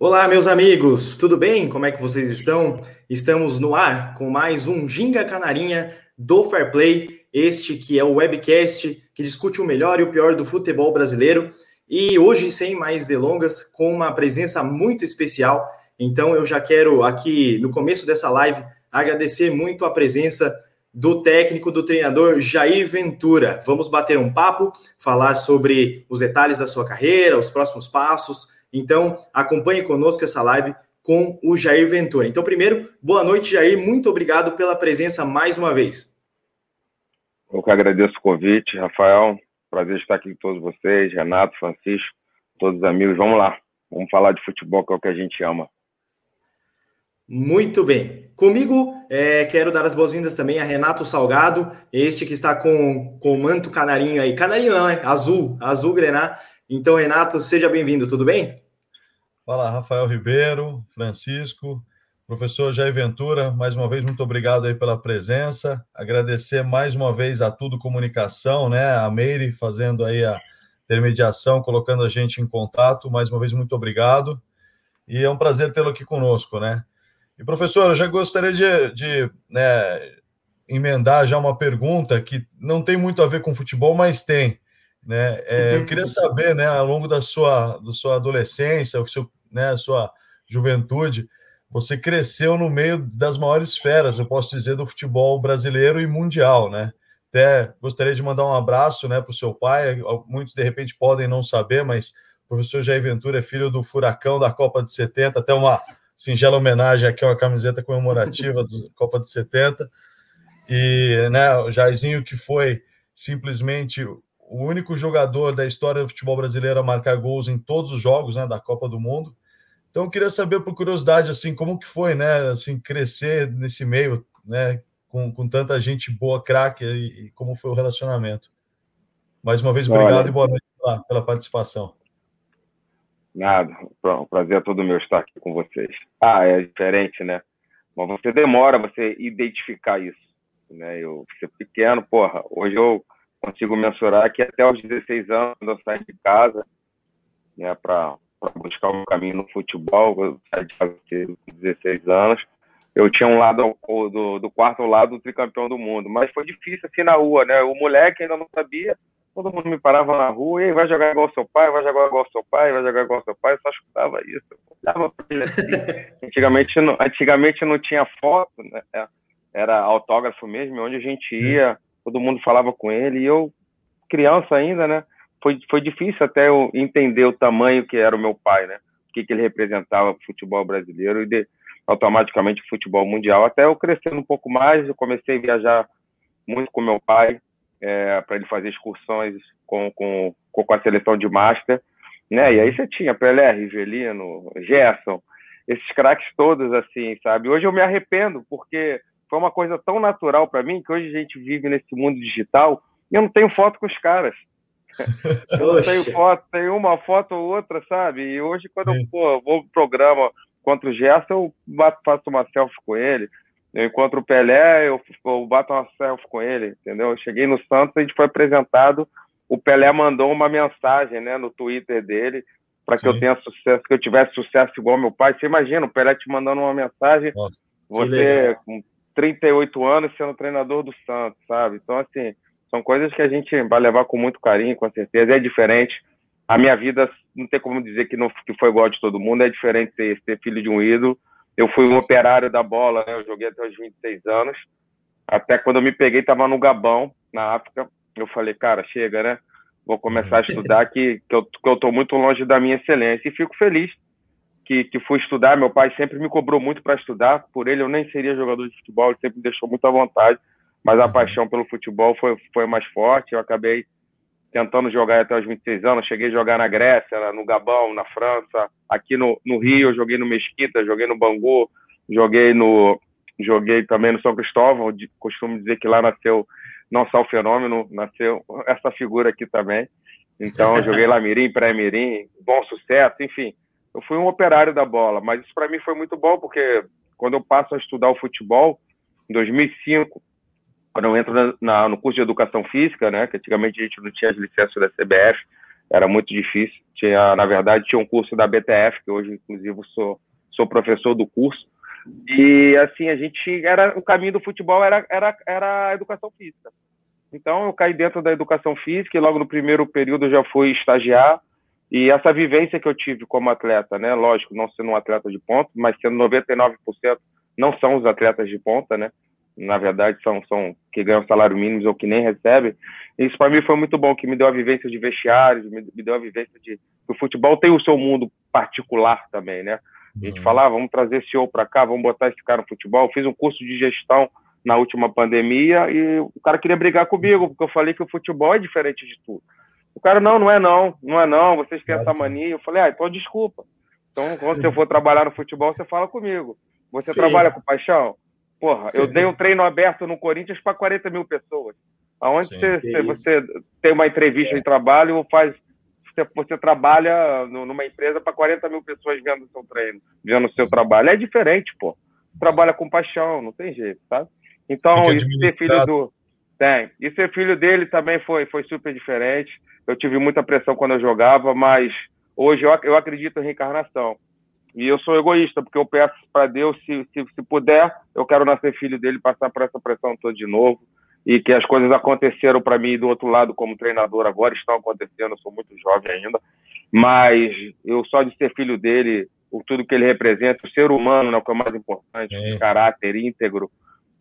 Olá, meus amigos, tudo bem? Como é que vocês estão? Estamos no ar com mais um Ginga Canarinha do Fair Play, este que é o webcast que discute o melhor e o pior do futebol brasileiro. E hoje, sem mais delongas, com uma presença muito especial. Então, eu já quero aqui, no começo dessa live, agradecer muito a presença do técnico, do treinador Jair Ventura. Vamos bater um papo, falar sobre os detalhes da sua carreira, os próximos passos então, acompanhe conosco essa live com o Jair Ventura. Então, primeiro, boa noite, Jair. Muito obrigado pela presença mais uma vez. Eu que agradeço o convite, Rafael. Prazer estar aqui com todos vocês, Renato, Francisco, todos os amigos. Vamos lá, vamos falar de futebol, que é o que a gente ama. Muito bem. Comigo, é, quero dar as boas-vindas também a Renato Salgado, este que está com, com o manto canarinho aí. Canarinho não, é azul, azul grená. Então, Renato, seja bem-vindo, tudo bem? Fala, Rafael Ribeiro, Francisco, professor Jair Ventura, mais uma vez, muito obrigado aí pela presença. Agradecer mais uma vez a Tudo Comunicação, né? A Meire fazendo aí a intermediação, colocando a gente em contato. Mais uma vez, muito obrigado. E é um prazer tê-lo aqui conosco, né? E, professor, eu já gostaria de, de né, emendar já uma pergunta que não tem muito a ver com futebol, mas tem. Né? É, eu queria saber, né, ao longo da sua, da sua adolescência, o seu, né, sua juventude, você cresceu no meio das maiores feras, eu posso dizer, do futebol brasileiro e mundial, né? Até gostaria de mandar um abraço né, para o seu pai. Muitos, de repente, podem não saber, mas o professor Jair Ventura é filho do Furacão da Copa de 70, até uma singela homenagem aqui, uma camiseta comemorativa da Copa de 70. E né, o Jairzinho, que foi simplesmente o único jogador da história do futebol brasileiro a marcar gols em todos os jogos né, da Copa do Mundo. Então, eu queria saber, por curiosidade, assim, como que foi, né, assim, crescer nesse meio, né, com, com tanta gente boa, craque, e, e, como foi o relacionamento. Mais uma vez, obrigado Olha, e boa noite lá, pela participação. Nada, o prazer é todo meu estar aqui com vocês. Ah, é diferente, né? Mas você demora você identificar isso, né? Eu ser pequeno, porra, hoje eu consigo mensurar que até os 16 anos, quando eu saí de casa, né, para buscar um caminho no futebol, eu saí de casa com 16 anos, eu tinha um lado do, do quarto lado do tricampeão do mundo, mas foi difícil assim na rua, né? O moleque ainda não sabia, todo mundo me parava na rua, e vai jogar igual seu pai, vai jogar igual seu pai, vai jogar igual seu pai, eu só escutava isso. Olhava para ele assim. antigamente, não, antigamente não tinha foto, né? Era autógrafo mesmo, onde a gente ia todo mundo falava com ele, e eu, criança ainda, né, foi, foi difícil até eu entender o tamanho que era o meu pai, né, o que, que ele representava para o futebol brasileiro e de, automaticamente o futebol mundial. Até eu crescendo um pouco mais, eu comecei a viajar muito com meu pai, é, para ele fazer excursões com, com, com a seleção de Master, né, e aí você tinha Pelé, Rivelino, Gerson, esses craques todos, assim, sabe? Hoje eu me arrependo, porque foi uma coisa tão natural para mim que hoje a gente vive nesse mundo digital e eu não tenho foto com os caras. eu não tenho foto, tenho uma foto ou outra, sabe? E hoje, quando eu pô, vou pro programa contra o Gerson, eu bato, faço uma selfie com ele. Eu encontro o Pelé, eu, eu bato uma selfie com ele, entendeu? Eu cheguei no Santos, a gente foi apresentado, o Pelé mandou uma mensagem né, no Twitter dele para que Sim. eu tenha sucesso, que eu tivesse sucesso igual meu pai. Você imagina, o Pelé te mandando uma mensagem, Nossa, você 38 anos sendo treinador do Santos, sabe? Então, assim, são coisas que a gente vai levar com muito carinho, com certeza. É diferente. A minha vida, não tem como dizer que, não, que foi igual de todo mundo, é diferente ser, ser filho de um ídolo. Eu fui um operário da bola, né? Eu joguei até os 26 anos. Até quando eu me peguei, estava no Gabão, na África. Eu falei, cara, chega, né? Vou começar a estudar, que, que, eu, que eu tô muito longe da minha excelência. E fico feliz que, que fui estudar. Meu pai sempre me cobrou muito para estudar. Por ele, eu nem seria jogador de futebol, ele sempre me deixou muito à vontade. Mas a uhum. paixão pelo futebol foi, foi mais forte. Eu acabei tentando jogar até os 26 anos. Cheguei a jogar na Grécia, no Gabão, na França. Aqui no, no Rio, joguei no Mesquita, joguei no Bangu, joguei no joguei também no São Cristóvão. Costumo dizer que lá nasceu não só o fenômeno, nasceu essa figura aqui também. Então, joguei lá Mirim, pré-Mirim, bom sucesso, enfim eu fui um operário da bola, mas isso para mim foi muito bom, porque quando eu passo a estudar o futebol, em 2005, quando eu entro na, na, no curso de educação física, né, que antigamente a gente não tinha as licenças da CBF, era muito difícil. Tinha, na verdade, tinha um curso da BTF, que hoje, inclusive, sou, sou professor do curso. E, assim, a gente, era o caminho do futebol era, era, era a educação física. Então, eu caí dentro da educação física e logo no primeiro período já fui estagiar. E essa vivência que eu tive como atleta, né? Lógico, não sendo um atleta de ponta, mas sendo 99% não são os atletas de ponta, né? Na verdade, são, são que ganham salário mínimo ou que nem recebem. Isso para mim foi muito bom, que me deu a vivência de vestiário, me, me deu a vivência de o futebol tem o seu mundo particular também, né? A gente uhum. fala, ah, vamos trazer esse CEO para cá, vamos botar esse cara no futebol. Eu fiz um curso de gestão na última pandemia e o cara queria brigar comigo, porque eu falei que o futebol é diferente de tudo. O cara, não, não é não, não é não, vocês têm essa mania. Eu falei, ah, então desculpa. Então, quando você for trabalhar no futebol, você fala comigo. Você Sim. trabalha com paixão? Porra, eu dei um treino aberto no Corinthians para 40 mil pessoas. Aonde você, você, tem uma entrevista é. em trabalho ou faz. Você, você trabalha numa empresa para 40 mil pessoas vendo o seu treino, vendo o seu trabalho. É diferente, pô. Trabalha com paixão, não tem jeito, sabe? Então, isso ser filho do. Tem. E ser filho dele também foi, foi super diferente. Eu tive muita pressão quando eu jogava, mas hoje eu, eu acredito em reencarnação. E eu sou egoísta, porque eu peço para Deus, se, se, se, puder, eu quero nascer filho dele, passar por essa pressão toda de novo. E que as coisas aconteceram para mim do outro lado como treinador agora, estão acontecendo, eu sou muito jovem ainda. Mas eu só de ser filho dele, o tudo que ele representa, o ser humano, né, o que é o mais importante, é. caráter íntegro,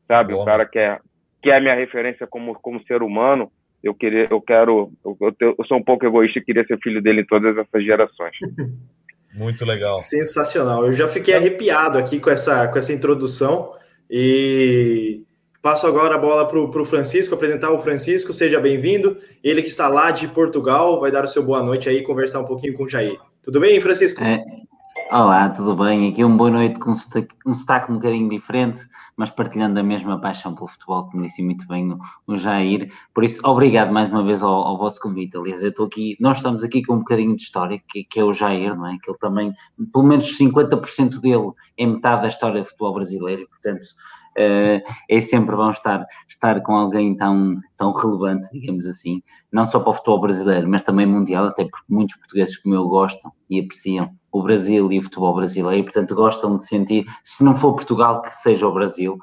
sabe? O cara que é, que é a minha referência como, como ser humano. Eu, queria, eu quero. Eu, eu sou um pouco egoísta e queria ser filho dele em todas essas gerações. Muito legal. Sensacional. Eu já fiquei arrepiado aqui com essa, com essa introdução e passo agora a bola para o Francisco, apresentar o Francisco, seja bem-vindo. Ele que está lá de Portugal, vai dar o seu boa noite aí, conversar um pouquinho com o Jair. Tudo bem, Francisco? É, olá, tudo bem? Aqui uma boa noite com um sotaque, um sotaque um bocadinho diferente, mas partilhando a mesma paixão pelo futebol, como disse muito bem o, o Jair. Por isso, obrigado mais uma vez ao, ao vosso convite. Aliás, eu estou aqui, nós estamos aqui com um bocadinho de história, que, que é o Jair, não é? Que ele também, pelo menos 50% dele é metade da história do futebol brasileiro, e, portanto, Uh, é sempre bom estar, estar com alguém tão, tão relevante, digamos assim, não só para o futebol brasileiro, mas também mundial, até porque muitos portugueses como eu gostam e apreciam o Brasil e o futebol brasileiro, portanto gostam de sentir, se não for Portugal, que seja o Brasil.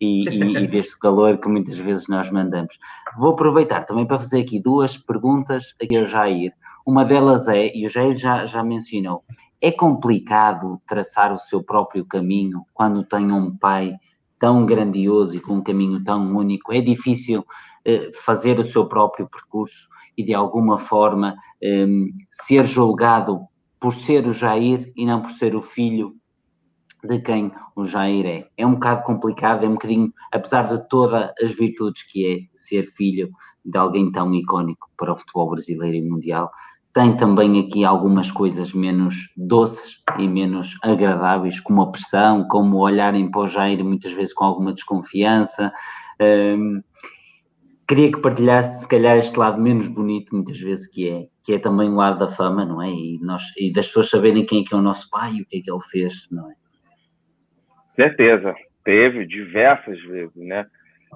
E, e, e, deste calor que muitas vezes nós mandamos. Vou aproveitar também para fazer aqui duas perguntas ao Jair. Uma delas é, e o Jair já, já mencionou, é complicado traçar o seu próprio caminho quando tem um pai tão grandioso e com um caminho tão único? É difícil eh, fazer o seu próprio percurso e de alguma forma eh, ser julgado por ser o Jair e não por ser o filho de quem o Jair é. É um bocado complicado, é um bocadinho, apesar de todas as virtudes que é ser filho de alguém tão icónico para o futebol brasileiro e mundial, tem também aqui algumas coisas menos doces e menos agradáveis, como a pressão, como olharem para o Jair muitas vezes com alguma desconfiança. Um, queria que partilhasse, se calhar, este lado menos bonito, muitas vezes, que é, que é também o lado da fama, não é? E, nós, e das pessoas saberem quem é que é o nosso pai e o que é que ele fez, não é? Certeza, teve diversas vezes, né?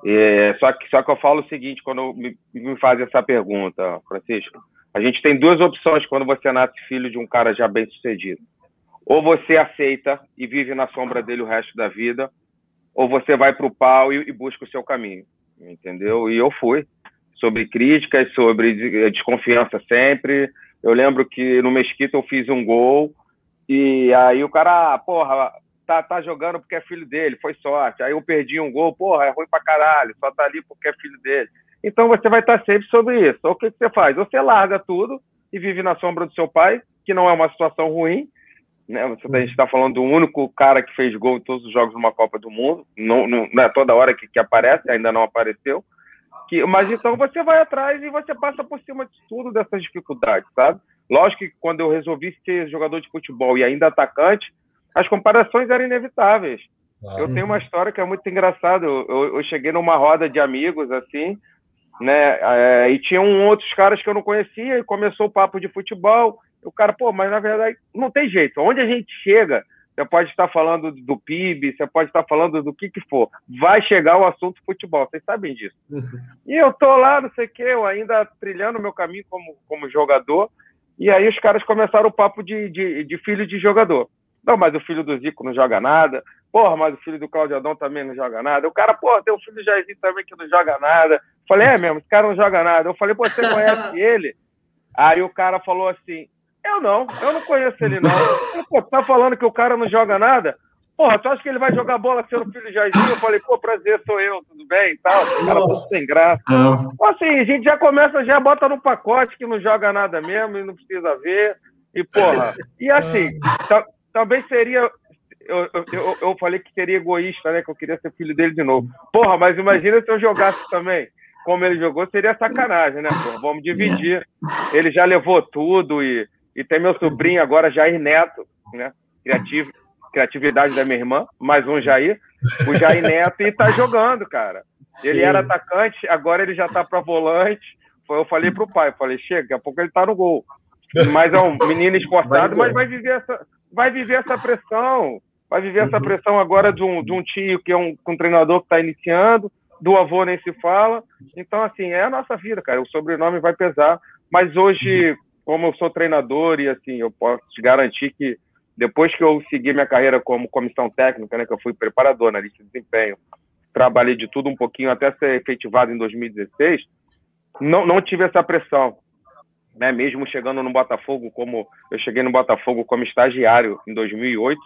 É, só, que, só que eu falo o seguinte, quando me, me fazem essa pergunta, Francisco, a gente tem duas opções quando você nasce filho de um cara já bem sucedido. Ou você aceita e vive na sombra dele o resto da vida, ou você vai para o pau e, e, busca o seu caminho, entendeu? E eu fui. Sobre críticas, sobre desconfiança sempre. Eu lembro que no Mesquita eu fiz um gol e aí o cara, porra, tá, tá jogando porque é filho dele, foi sorte. Aí eu perdi um gol, porra, é ruim pra caralho, só tá ali porque é filho dele. Então você vai estar sempre sobre isso. Ou o que, você faz? Você larga tudo e vive na sombra do seu pai, que não é uma situação ruim. Né? Você, a gente está falando do único cara que fez gol em todos os jogos de uma Copa do Mundo. Não, não, não é toda hora que, que aparece, ainda não apareceu. Que, mas então você vai atrás e você passa por cima de tudo dessas dificuldades, sabe? Lógico que quando eu resolvi ser jogador de futebol e ainda atacante, as comparações eram inevitáveis. Eu tenho uma história que é muito engraçada. Eu, eu, eu, cheguei numa roda de amigos, assim, né? É, e tinha um outros caras que eu não conhecia e começou o papo de futebol. O cara, pô, mas na verdade não tem jeito. Onde a gente chega, você pode estar falando do PIB, você pode estar falando do que que for, vai chegar o assunto futebol. Vocês sabem disso. Uhum. E eu tô lá, não sei o quê, eu ainda trilhando meu caminho como como jogador. E aí os caras começaram o papo de, de, de filho de jogador. Não, mas o filho do Zico não joga nada. Porra, mas o filho do Claudio Adão também não joga nada. O cara, porra, tem o filho do Jairzinho também que não joga nada. Falei, é mesmo, esse cara não joga nada. Eu falei, você conhece ele? Aí o cara falou assim, eu não, eu não conheço ele não. Eu, pô, tá falando que o cara não joga nada? Porra, tu acha que ele vai jogar bola sendo filho de Jairzinho? Eu falei, pô, prazer, sou eu, tudo bem e tal. O cara sem graça. Então, assim, a gente já começa, já bota no pacote que não joga nada mesmo e não precisa ver. E, porra, e assim, também seria. Eu, eu, eu falei que seria egoísta, né? Que eu queria ser filho dele de novo. Porra, mas imagina se eu jogasse também como ele jogou, seria sacanagem, né? Porra, vamos dividir. Ele já levou tudo e, e tem meu sobrinho agora, Jair Neto, né? Criativo, criatividade da minha irmã, mais um Jair, o Jair Neto, e tá jogando, cara. Ele Sim. era atacante, agora ele já tá para volante. Eu falei pro pai, falei, chega, daqui a pouco ele tá no gol. Mas é um menino esforçado, mas vai viver essa, vai viver essa pressão. Vai viver essa uhum. pressão agora de um, de um tio que é um, um treinador que está iniciando, do avô nem se fala. Então, assim, é a nossa vida, cara. O sobrenome vai pesar. Mas hoje, como eu sou treinador e, assim, eu posso te garantir que depois que eu segui minha carreira como comissão técnica, né, que eu fui preparador, analista de desempenho, trabalhei de tudo um pouquinho até ser efetivado em 2016, não, não tive essa pressão. Né, mesmo chegando no Botafogo, como eu cheguei no Botafogo como estagiário em 2008,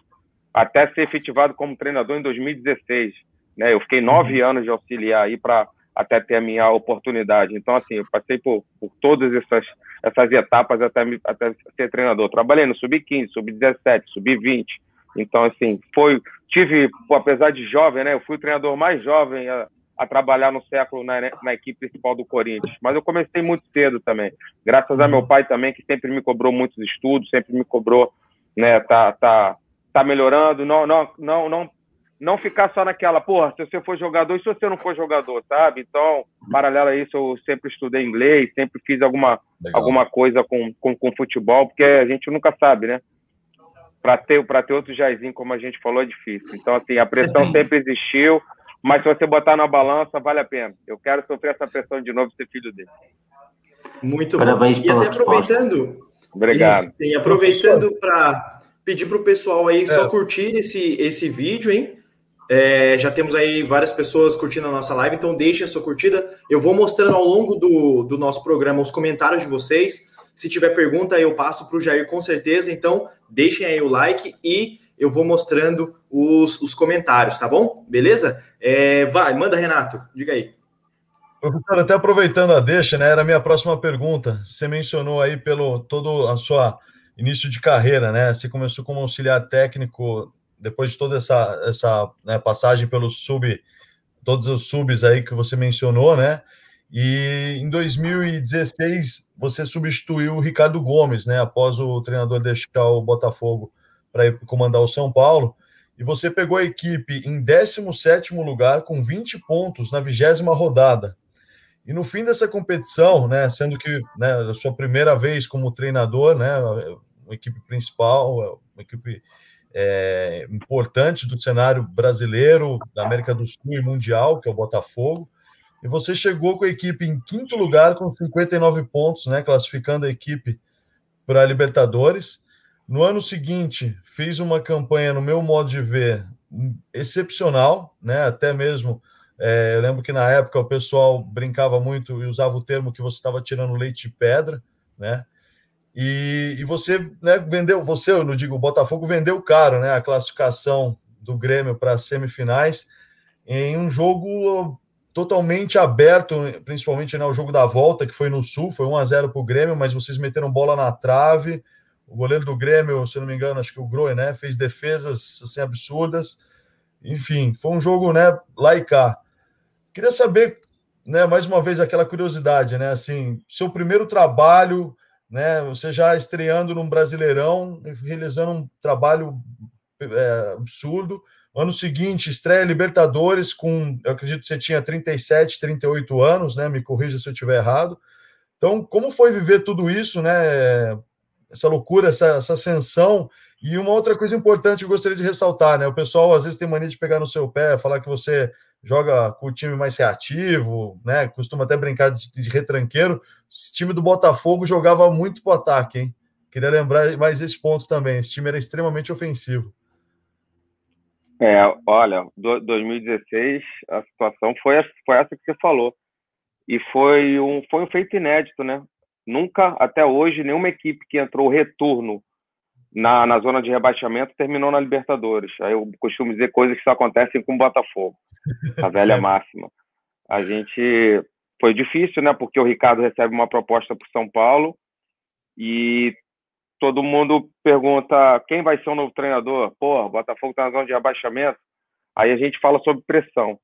até ser efetivado como treinador em 2016. Né, eu fiquei nove uhum. anos de auxiliar aí para até ter a minha oportunidade. Então, assim, eu passei por, por todas essas, essas etapas até, até ser treinador. Trabalhei no Sub-15, Sub-17, Sub-20. Então, assim, foi. Tive, apesar de jovem, né? Eu fui o treinador mais jovem a, a trabalhar no século na, na, equipe principal do Corinthians. Mas eu comecei muito cedo também. Graças a meu pai também, que sempre me cobrou muitos estudos, sempre me cobrou, né? Tá, tá, tá melhorando. Não, não, não, não não ficar só naquela, porra, se você for jogador e se você não for jogador, sabe? Então, paralelo a isso, eu sempre estudei inglês, sempre fiz alguma, alguma coisa com, com, com, futebol, porque a gente nunca sabe, né? Para ter, ter outro Jairzinho, como a gente falou, é difícil. Então, assim, a pressão sempre existiu, mas se você botar na balança, vale a pena. Eu quero sofrer essa pressão de novo e ser filho dele. Muito Parabéns bom. E até aproveitando. Obrigado. E, aproveitando para pedir para o pessoal aí é. só curtir esse, esse vídeo, hein? É, já temos aí várias pessoas curtindo a nossa live, então deixe a sua curtida. Eu vou mostrando ao longo do, do nosso programa os comentários de vocês. Se tiver pergunta, eu passo para o Jair com certeza. Então, deixem aí o like e eu vou mostrando os, os comentários, tá bom? Beleza? É, vai, manda, Renato, diga aí. Professor, até aproveitando a deixa, né? Era a minha próxima pergunta. Você mencionou aí pelo todo a sua início de carreira, né? Você começou como auxiliar técnico depois de toda essa, essa né, passagem pelos sub, todos os subs aí que você mencionou, né? E em 2016 você substituiu o Ricardo Gomes, né? Após o treinador deixar o Botafogo para comandar o São Paulo. E você pegou a equipe em 17 lugar com 20 pontos na vigésima rodada. E no fim dessa competição, né, sendo que né, a sua primeira vez como treinador, né, uma equipe principal, uma equipe é, importante do cenário brasileiro, da América do Sul e mundial, que é o Botafogo. E você chegou com a equipe em quinto lugar com 59 pontos, né, classificando a equipe para a Libertadores. No ano seguinte, fiz uma campanha, no meu modo de ver, excepcional, né? Até mesmo, é, eu lembro que na época o pessoal brincava muito e usava o termo que você estava tirando leite de pedra, né? E, e você né, vendeu, você, eu não digo, o Botafogo vendeu caro né, a classificação do Grêmio para as semifinais em um jogo totalmente aberto, principalmente né, o jogo da volta, que foi no Sul, foi 1 a 0 para o Grêmio, mas vocês meteram bola na trave. O goleiro do Grêmio, se não me engano, acho que o Groe, né, fez defesas assim, absurdas. Enfim, foi um jogo né, lá e cá. Queria saber, né, mais uma vez, aquela curiosidade, né? Assim, seu primeiro trabalho né? Você já estreando num Brasileirão, realizando um trabalho é, absurdo. Ano seguinte, estreia Libertadores com, eu acredito que você tinha 37, 38 anos, né? Me corrija se eu estiver errado. Então, como foi viver tudo isso, né? Essa loucura, essa, essa ascensão. E uma outra coisa importante que eu gostaria de ressaltar, né? O pessoal às vezes tem mania de pegar no seu pé, falar que você joga com o time mais reativo, né? Costuma até brincar de, de retranqueiro. Esse time do Botafogo jogava muito pro ataque, hein? Queria lembrar mais esse ponto também. Esse time era extremamente ofensivo. É, olha, 2016 a situação foi, foi essa que você falou. E foi um, foi um feito inédito, né? Nunca, até hoje, nenhuma equipe que entrou retorno na, na zona de rebaixamento terminou na Libertadores. Aí eu costumo dizer coisas que só acontecem com o Botafogo, a velha máxima. A gente foi difícil, né? Porque o Ricardo recebe uma proposta para São Paulo e todo mundo pergunta quem vai ser o novo treinador. Pô, Botafogo está na zona de rebaixamento. Aí a gente fala sobre pressão.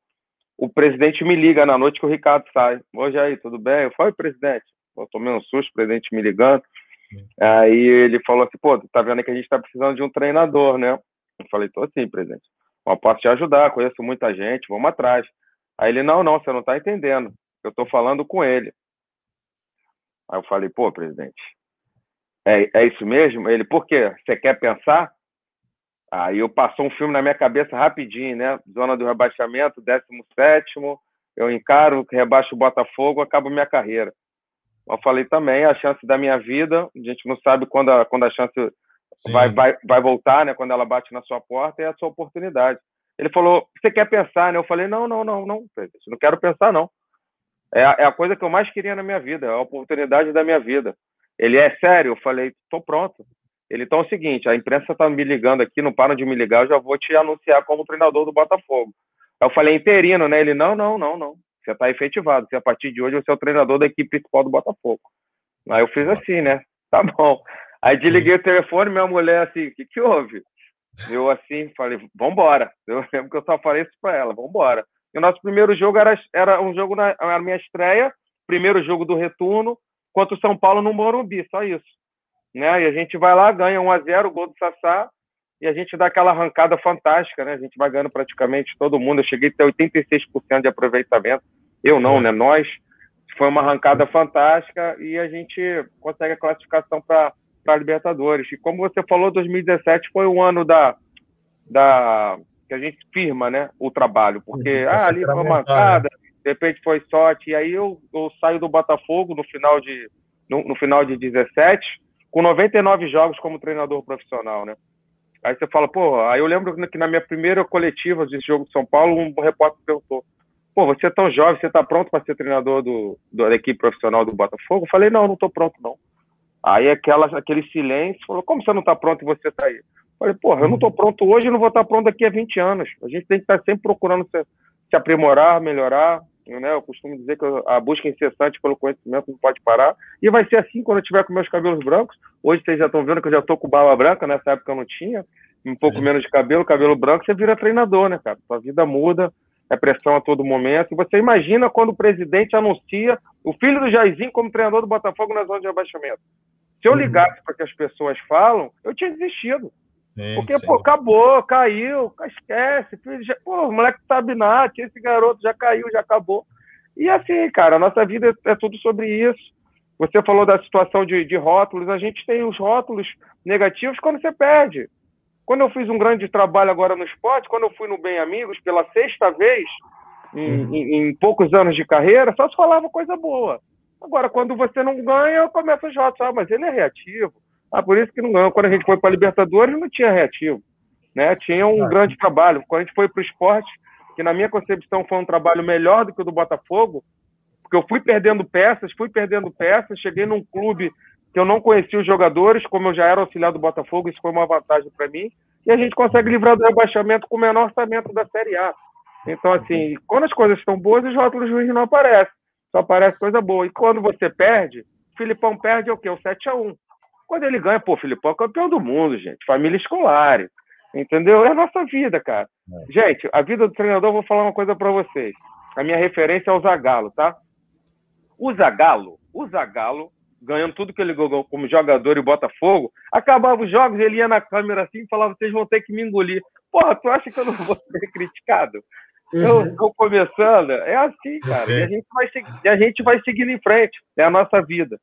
O presidente me liga na noite que o Ricardo sai. Hoje aí, tudo bem? Eu falei, presidente, eu tomei um susto, o presidente me ligando. Aí ele falou assim, pô, tá vendo que a gente tá precisando de um treinador, né? Eu falei, tô assim, presidente. Eu posso te ajudar, conheço muita gente, vamos atrás. Aí ele, não, não, você não tá entendendo. Eu tô falando com ele. Aí eu falei, pô, presidente, é, é isso mesmo? Ele, por quê? Você quer pensar? Aí eu passou um filme na minha cabeça rapidinho, né? Zona do rebaixamento, 17 eu encaro, rebaixo o Botafogo, acabo minha carreira. Eu falei também, a chance da minha vida, a gente não sabe quando a, quando a chance vai, vai, vai voltar, né? Quando ela bate na sua porta, é a sua oportunidade. Ele falou, você quer pensar, né? Eu falei, não, não, não, não, não quero pensar, não. É a, é a coisa que eu mais queria na minha vida, é a oportunidade da minha vida. Ele é sério? Eu falei, tô pronto. Ele, então é o seguinte, a imprensa tá me ligando aqui, não para de me ligar, eu já vou te anunciar como treinador do Botafogo. Eu falei, interino, né? Ele, não, não, não, não. Você está efetivado. Você, a partir de hoje, você é o treinador da equipe principal do Botafogo. Aí eu fiz assim, né? Tá bom. Aí desliguei o telefone, minha mulher assim, o que, que houve? Eu assim, falei, vambora. Eu lembro que eu só falei isso para ela, vambora. E o nosso primeiro jogo era, era um jogo, na era minha estreia, primeiro jogo do retorno, contra o São Paulo no Morumbi, só isso. Né? E a gente vai lá, ganha 1 a 0 o gol do Sassá, e a gente dá aquela arrancada fantástica, né? A gente vai ganhando praticamente todo mundo. Eu cheguei até 86% de aproveitamento. Eu não, né? Nós. Foi uma arrancada fantástica e a gente consegue a classificação para a Libertadores. E como você falou, 2017 foi o ano da, da que a gente firma, né? O trabalho, porque ah, ali foi uma arrancada, de repente foi sorte. E aí eu, eu saio do Botafogo no final de no, no final de 17 com 99 jogos como treinador profissional, né? Aí você fala, pô, aí eu lembro que na minha primeira coletiva desse jogo de São Paulo, um repórter perguntou, pô, você é tão jovem, você está pronto para ser treinador do, do, da equipe profissional do Botafogo? Eu falei, não, não estou pronto, não. Aí aquela, aquele silêncio, falou, como você não está pronto e você está aí? Eu falei, porra, eu não estou pronto hoje e não vou estar tá pronto daqui a 20 anos. A gente tem que estar tá sempre procurando se, se aprimorar, melhorar, né? Eu costumo dizer que a busca incessante pelo conhecimento não pode parar. E vai ser assim quando eu tiver com meus cabelos brancos. Hoje vocês já estão vendo que eu já estou com barba branca, nessa época eu não tinha. Um pouco Sim. menos de cabelo, cabelo branco, você vira treinador, né, cara? Sua vida muda, é pressão a todo momento. E você imagina quando o presidente anuncia o filho do Jairzinho como treinador do Botafogo na zona de abaixamento. Se eu uhum. ligasse para que as pessoas falam, eu tinha desistido. Sim, Porque, sim. pô, acabou, caiu, esquece. Já, pô, o moleque sabe nada, esse garoto já caiu, já acabou. E assim, cara, a nossa vida é, é tudo sobre isso. Você falou da situação de, de rótulos, a gente tem os rótulos negativos quando você perde. Quando eu fiz um grande trabalho agora no esporte, quando eu fui no Bem Amigos pela sexta vez em, uhum. em, em poucos anos de carreira, só se falava coisa boa. Agora, quando você não ganha, eu começo os rótulos. Ah, mas ele é reativo ah, por isso que não ganhou. Quando a gente foi para a Libertadores, não tinha reativo. Né? Tinha um ah, grande trabalho. Quando a gente foi para o esporte, que na minha concepção foi um trabalho melhor do que o do Botafogo, porque eu fui perdendo peças, fui perdendo peças, cheguei num clube que eu não conhecia os jogadores, como eu já era auxiliar do Botafogo, isso foi uma vantagem para mim, e a gente consegue livrar do rebaixamento com o menor orçamento da Série A. Então, assim, quando as coisas estão boas, os rótulos ruins não aparecem, só aparece coisa boa. E quando você perde, o Filipão perde é o quê? O 7 a 1 quando ele ganha, pô, Filipão é campeão do mundo, gente. Família escolar. Entendeu? É a nossa vida, cara. É. Gente, a vida do treinador, vou falar uma coisa para vocês. A minha referência é o Zagallo, tá? O Zagallo, o Zagallo, ganhando tudo que ele ganhou como jogador e Botafogo, acabava os jogos, ele ia na câmera assim e falava: vocês vão ter que me engolir. Porra, tu acha que eu não vou ser criticado? Uhum. Eu estou começando, é assim, cara. Uhum. E, a gente vai, e a gente vai seguindo em frente. É a nossa vida.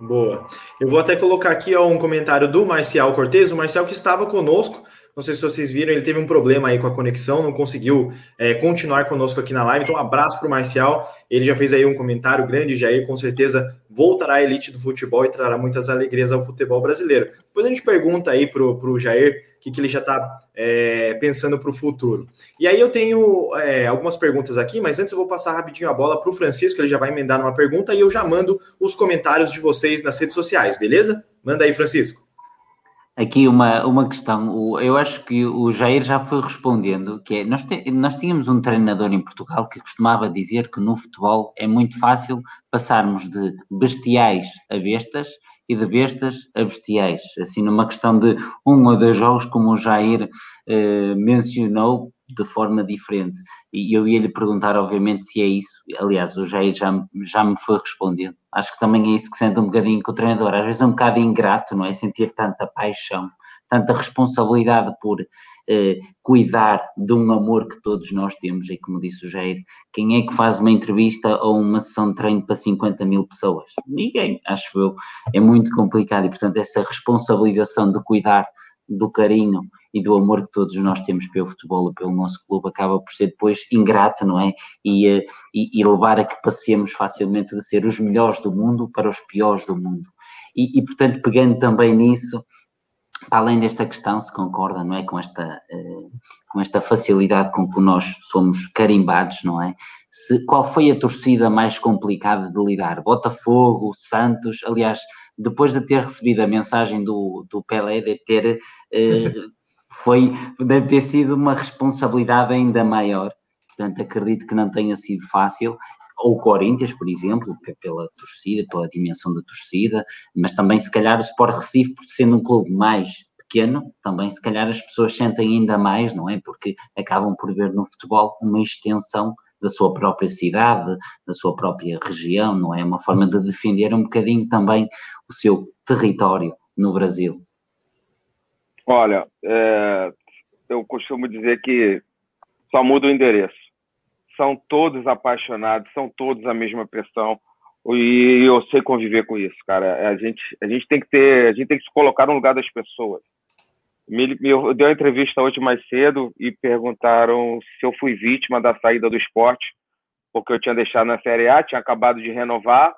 Boa. Eu vou até colocar aqui ó, um comentário do Marcial Cortez, o Marcial que estava conosco Não sei se vocês viram, ele teve um problema aí com a conexão, não conseguiu é, continuar conosco aqui na live. Então, um abraço para o Marcial. Ele já fez aí um comentário grande, Jair, com certeza voltará à elite do futebol e trará muitas alegrias ao futebol brasileiro. Depois a gente pergunta aí para o Jair que, que ele já está é, pensando para o futuro. E aí eu tenho é, algumas perguntas aqui, mas antes eu vou passar rapidinho a bola para o Francisco, ele já vai emendar numa pergunta e eu já mando os comentários de vocês nas redes sociais, beleza? Manda aí, Francisco. Aqui uma, uma questão, eu acho que o Jair já foi respondendo, que é, nós, te, nós tínhamos um treinador em Portugal que costumava dizer que no futebol é muito fácil passarmos de bestiais a bestas e de bestas a bestiais, assim numa questão de um ou dois jogos, como o Jair eh, mencionou, de forma diferente. E eu ia lhe perguntar, obviamente, se é isso. Aliás, o Jair já, já me foi respondendo. Acho que também é isso que sente um bocadinho com o treinador. Às vezes é um bocado ingrato, não é? Sentir tanta paixão, tanta responsabilidade por eh, cuidar de um amor que todos nós temos. E como disse o Jair, quem é que faz uma entrevista ou uma sessão de treino para 50 mil pessoas? Ninguém, acho eu. É muito complicado e, portanto, essa responsabilização de cuidar do carinho e do amor que todos nós temos pelo futebol e pelo nosso clube acaba por ser depois ingrato, não é? E, eh, e, e levar a que passemos facilmente de ser os melhores do mundo para os piores do mundo. E, e portanto, pegando também nisso, além desta questão, se concorda, não é? Com esta, eh, com esta facilidade com que nós somos carimbados, não é? Se, qual foi a torcida mais complicada de lidar? Botafogo, Santos, aliás, depois de ter recebido a mensagem do, do Pelé, de ter eh, foi, deve ter sido uma responsabilidade ainda maior. Portanto, acredito que não tenha sido fácil. Ou o Corinthians, por exemplo, pela torcida, pela dimensão da torcida, mas também, se calhar, o Sport Recife, por sendo um clube mais pequeno, também, se calhar, as pessoas sentem ainda mais, não é? Porque acabam por ver no futebol uma extensão da sua própria cidade, da sua própria região, não é? Uma forma de defender um bocadinho também o seu território no Brasil. Olha, é, eu costumo dizer que só muda o endereço. São todos apaixonados, são todos a mesma pressão. E eu sei conviver com isso, cara. A gente, a gente tem que ter, a gente tem que se colocar no lugar das pessoas. Eu dei uma entrevista hoje mais cedo e perguntaram se eu fui vítima da saída do esporte, porque eu tinha deixado na Série A, tinha acabado de renovar,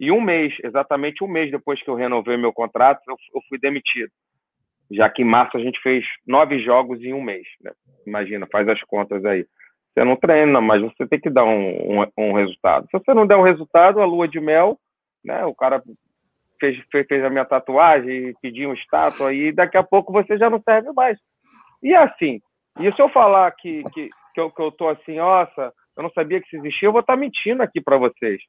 e um mês, exatamente um mês depois que eu renovei meu contrato, eu, eu fui demitido já que em março a gente fez nove jogos em um mês. Né? Imagina, faz as contas aí. Você não treina, mas você tem que dar um, um, um, resultado. Se você não der um resultado, a lua de mel, né? O cara fez, fez, fez a minha tatuagem, pediu um estátua, e daqui a pouco você já não serve mais. E é assim, e se eu falar que, que, que, eu, que eu tô assim, nossa, eu não sabia que isso existia, eu vou estar tá mentindo aqui para vocês.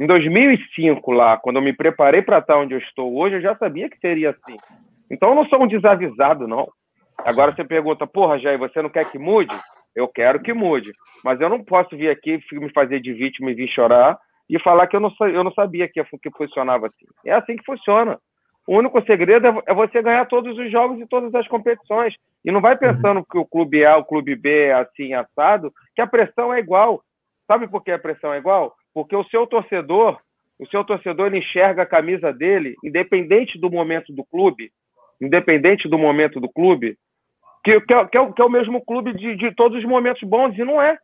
Em 2005, lá, quando eu me preparei para estar onde eu estou hoje, eu já sabia que seria assim. Então eu não sou um desavisado, não. Agora você pergunta, porra, Jair, você não quer que mude? Eu quero que mude. Mas eu não posso vir aqui me fazer de vítima e vir chorar e falar que eu não, eu não sabia que, que funcionava assim. É assim que funciona. O único segredo é, é você ganhar todos os jogos e todas as competições. E não vai pensando que o clube A, o clube B é assim, assado, que a pressão é igual. Sabe por que a pressão é igual? Porque o seu torcedor, o seu torcedor ele enxerga a camisa dele, independente do momento do clube, independente do momento do clube, que, que, é, que, é, que é, o mesmo clube de, de todos os momentos bons, e não é.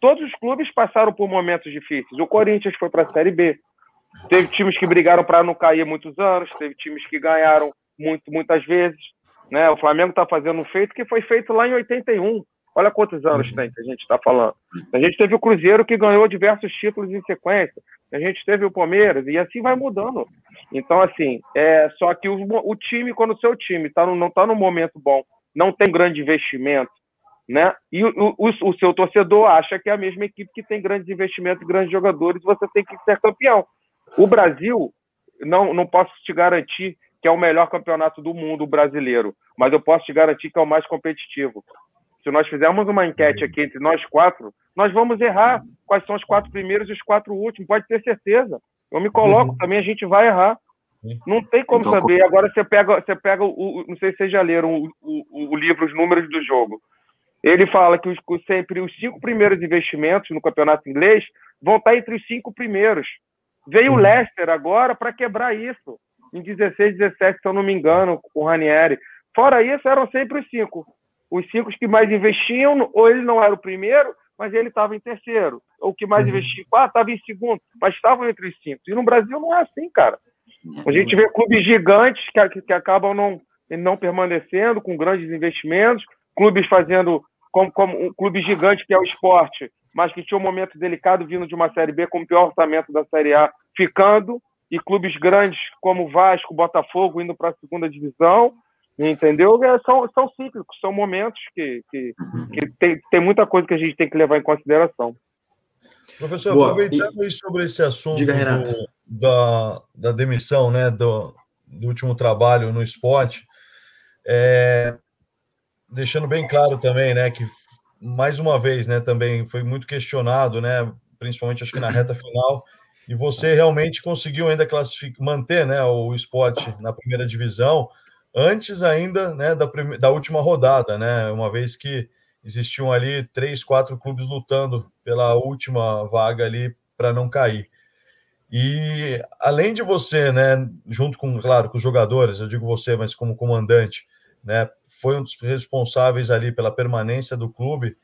Todos os clubes passaram por momentos difíceis. O Corinthians foi para a Série B. Teve times que brigaram para não cair muitos anos, teve times que ganharam muito, muitas vezes. Né? O Flamengo está fazendo um feito que foi feito lá em 81. Olha quantos anos tem que a gente está falando. A gente teve o Cruzeiro que ganhou diversos títulos em sequência. A gente teve o Palmeiras e assim vai mudando. Então, assim, é só que o, o time, quando o seu time tá no, não está no momento bom, não tem grande investimento, né? E o, o, o, seu torcedor acha que é a mesma equipe que tem grandes investimentos, grandes jogadores, você tem que ser campeão. O Brasil, não, não posso te garantir que é o melhor campeonato do mundo brasileiro, mas eu posso te garantir que é o mais competitivo se nós fizermos uma enquete aqui entre nós quatro, nós vamos errar quais são os quatro primeiros e os quatro últimos, pode ter certeza. Eu me coloco uhum. também, a gente vai errar. Não tem como então, saber. Agora você pega, você pega o, não sei se vocês já leram o, o, o livro Os Números do Jogo. Ele fala que os, sempre os cinco primeiros investimentos no campeonato inglês vão estar entre os cinco primeiros. Veio o uhum. Leicester agora para quebrar isso. Em 16, 17, se eu não me engano, com o Ranieri Fora isso, eram sempre os cinco. Os cinco que mais investiam, ou ele não era o primeiro, mas ele estava em terceiro. Ou que mais uhum. investia, ah, estava em segundo, mas estavam entre os cinco. E no Brasil não é assim, cara. A gente vê clubes gigantes que, que, acabam não, não permanecendo, com grandes investimentos, clubes fazendo como, como um clube gigante que é o esporte, mas que tinha um momento delicado vindo de uma Série B com o pior orçamento da Série A, ficando, e clubes grandes como Vasco, Botafogo indo para a segunda divisão, entendeu? É, são, são cíclicos, são momentos que, que, que tem, tem muita coisa que a gente tem que levar em consideração. Professor, Boa. aproveitando aí sobre esse assunto Diga, do, da, da demissão, né, do, do último trabalho no esporte, é, deixando bem claro também, né, que mais uma vez, né, também foi muito questionado, né, principalmente acho que na reta final, e você realmente conseguiu ainda classificar, manter, né, o esporte na primeira divisão antes ainda, né, da, da última rodada, né, uma vez que existiam ali três, quatro clubes lutando pela última vaga ali para não cair. E além de você, né, junto com, claro, com os jogadores, eu digo você, mas como comandante, né, foi um dos responsáveis ali pela permanência do clube.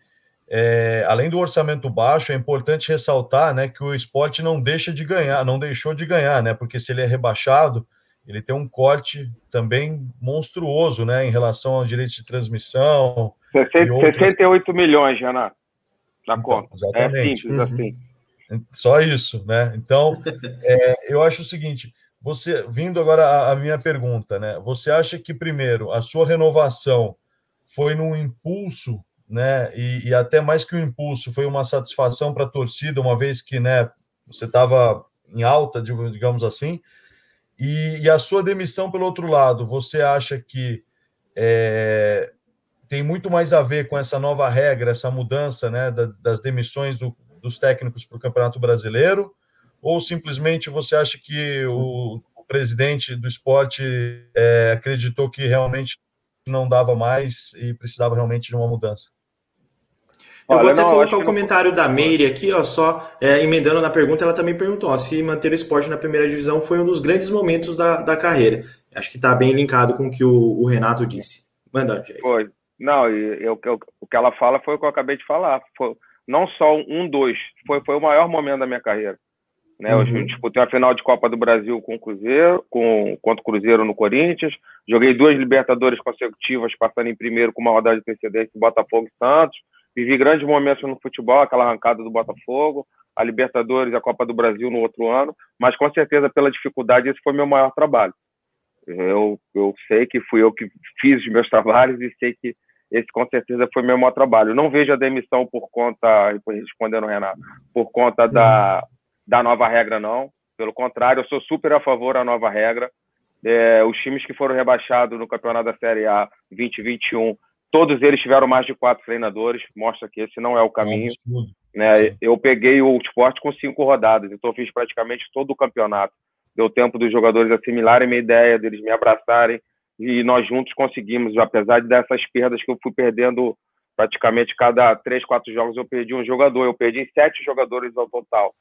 É, além do orçamento baixo, é importante ressaltar, né, que o esporte não deixa de ganhar, não deixou de ganhar, né, porque se ele é rebaixado, ele tem um corte também monstruoso, né, em relação aos direitos de transmissão. 60, outros... 68 milhões, Renato, na então, conta. Exatamente. É simples uhum. assim. Só isso, né? Então, é, eu acho o seguinte: você, vindo agora a, a, minha pergunta, né? Você acha que primeiro a sua renovação foi num impulso, né? E, e até mais que um impulso, foi uma satisfação para a torcida, uma vez que, né? Você estava em alta, digamos assim. E, e, a sua demissão, pelo outro lado, você acha que é, tem muito mais a ver com essa nova regra, essa mudança, né? Da, das demissões do, dos técnicos para o Campeonato Brasileiro? Ou simplesmente você acha que o, o presidente do esporte é, acreditou que realmente não dava mais e precisava realmente de uma mudança? Eu Olha, vou até não, colocar o comentário não... da Meire aqui, ó, só é, emendando na pergunta, ela também perguntou ó, se manter o esporte na primeira divisão foi um dos grandes momentos da, da carreira. Acho que está bem linkado com o que o, o Renato disse. Manda, Jair. Foi. Não, eu, eu, o que ela fala foi o que eu acabei de falar. Foi, não só um, dois, foi, foi o maior momento da minha carreira. Né? Uhum. Eu disputei a final de Copa do Brasil com o Cruzeiro, com, contra o Cruzeiro no Corinthians, joguei duas Libertadores consecutivas, passando em primeiro com uma rodada de precedência Botafogo e Santos, vivi grandes momentos no futebol, aquela arrancada do Botafogo, a Libertadores e a Copa do Brasil no outro ano, mas com certeza pela dificuldade esse foi meu maior trabalho. Eu, eu sei que fui eu que fiz os meus trabalhos e sei que esse com certeza foi meu maior trabalho. Não vejo a demissão por conta, respondendo Renato, por conta da, da nova regra, não. Pelo contrário, eu sou super a favor da nova regra. É, os times que foram rebaixados no campeonato da Série A 2021, todos eles tiveram mais de quatro treinadores, mostra que esse não é o caminho. É né? Eu peguei o esporte com cinco rodadas, então fiz praticamente todo o campeonato. Deu tempo dos jogadores assimilarem minha ideia, deles me abraçarem, e nós juntos conseguimos, apesar dessas perdas que eu fui perdendo praticamente cada três, quatro jogos eu perdi um jogador, eu perdi sete jogadores ao total,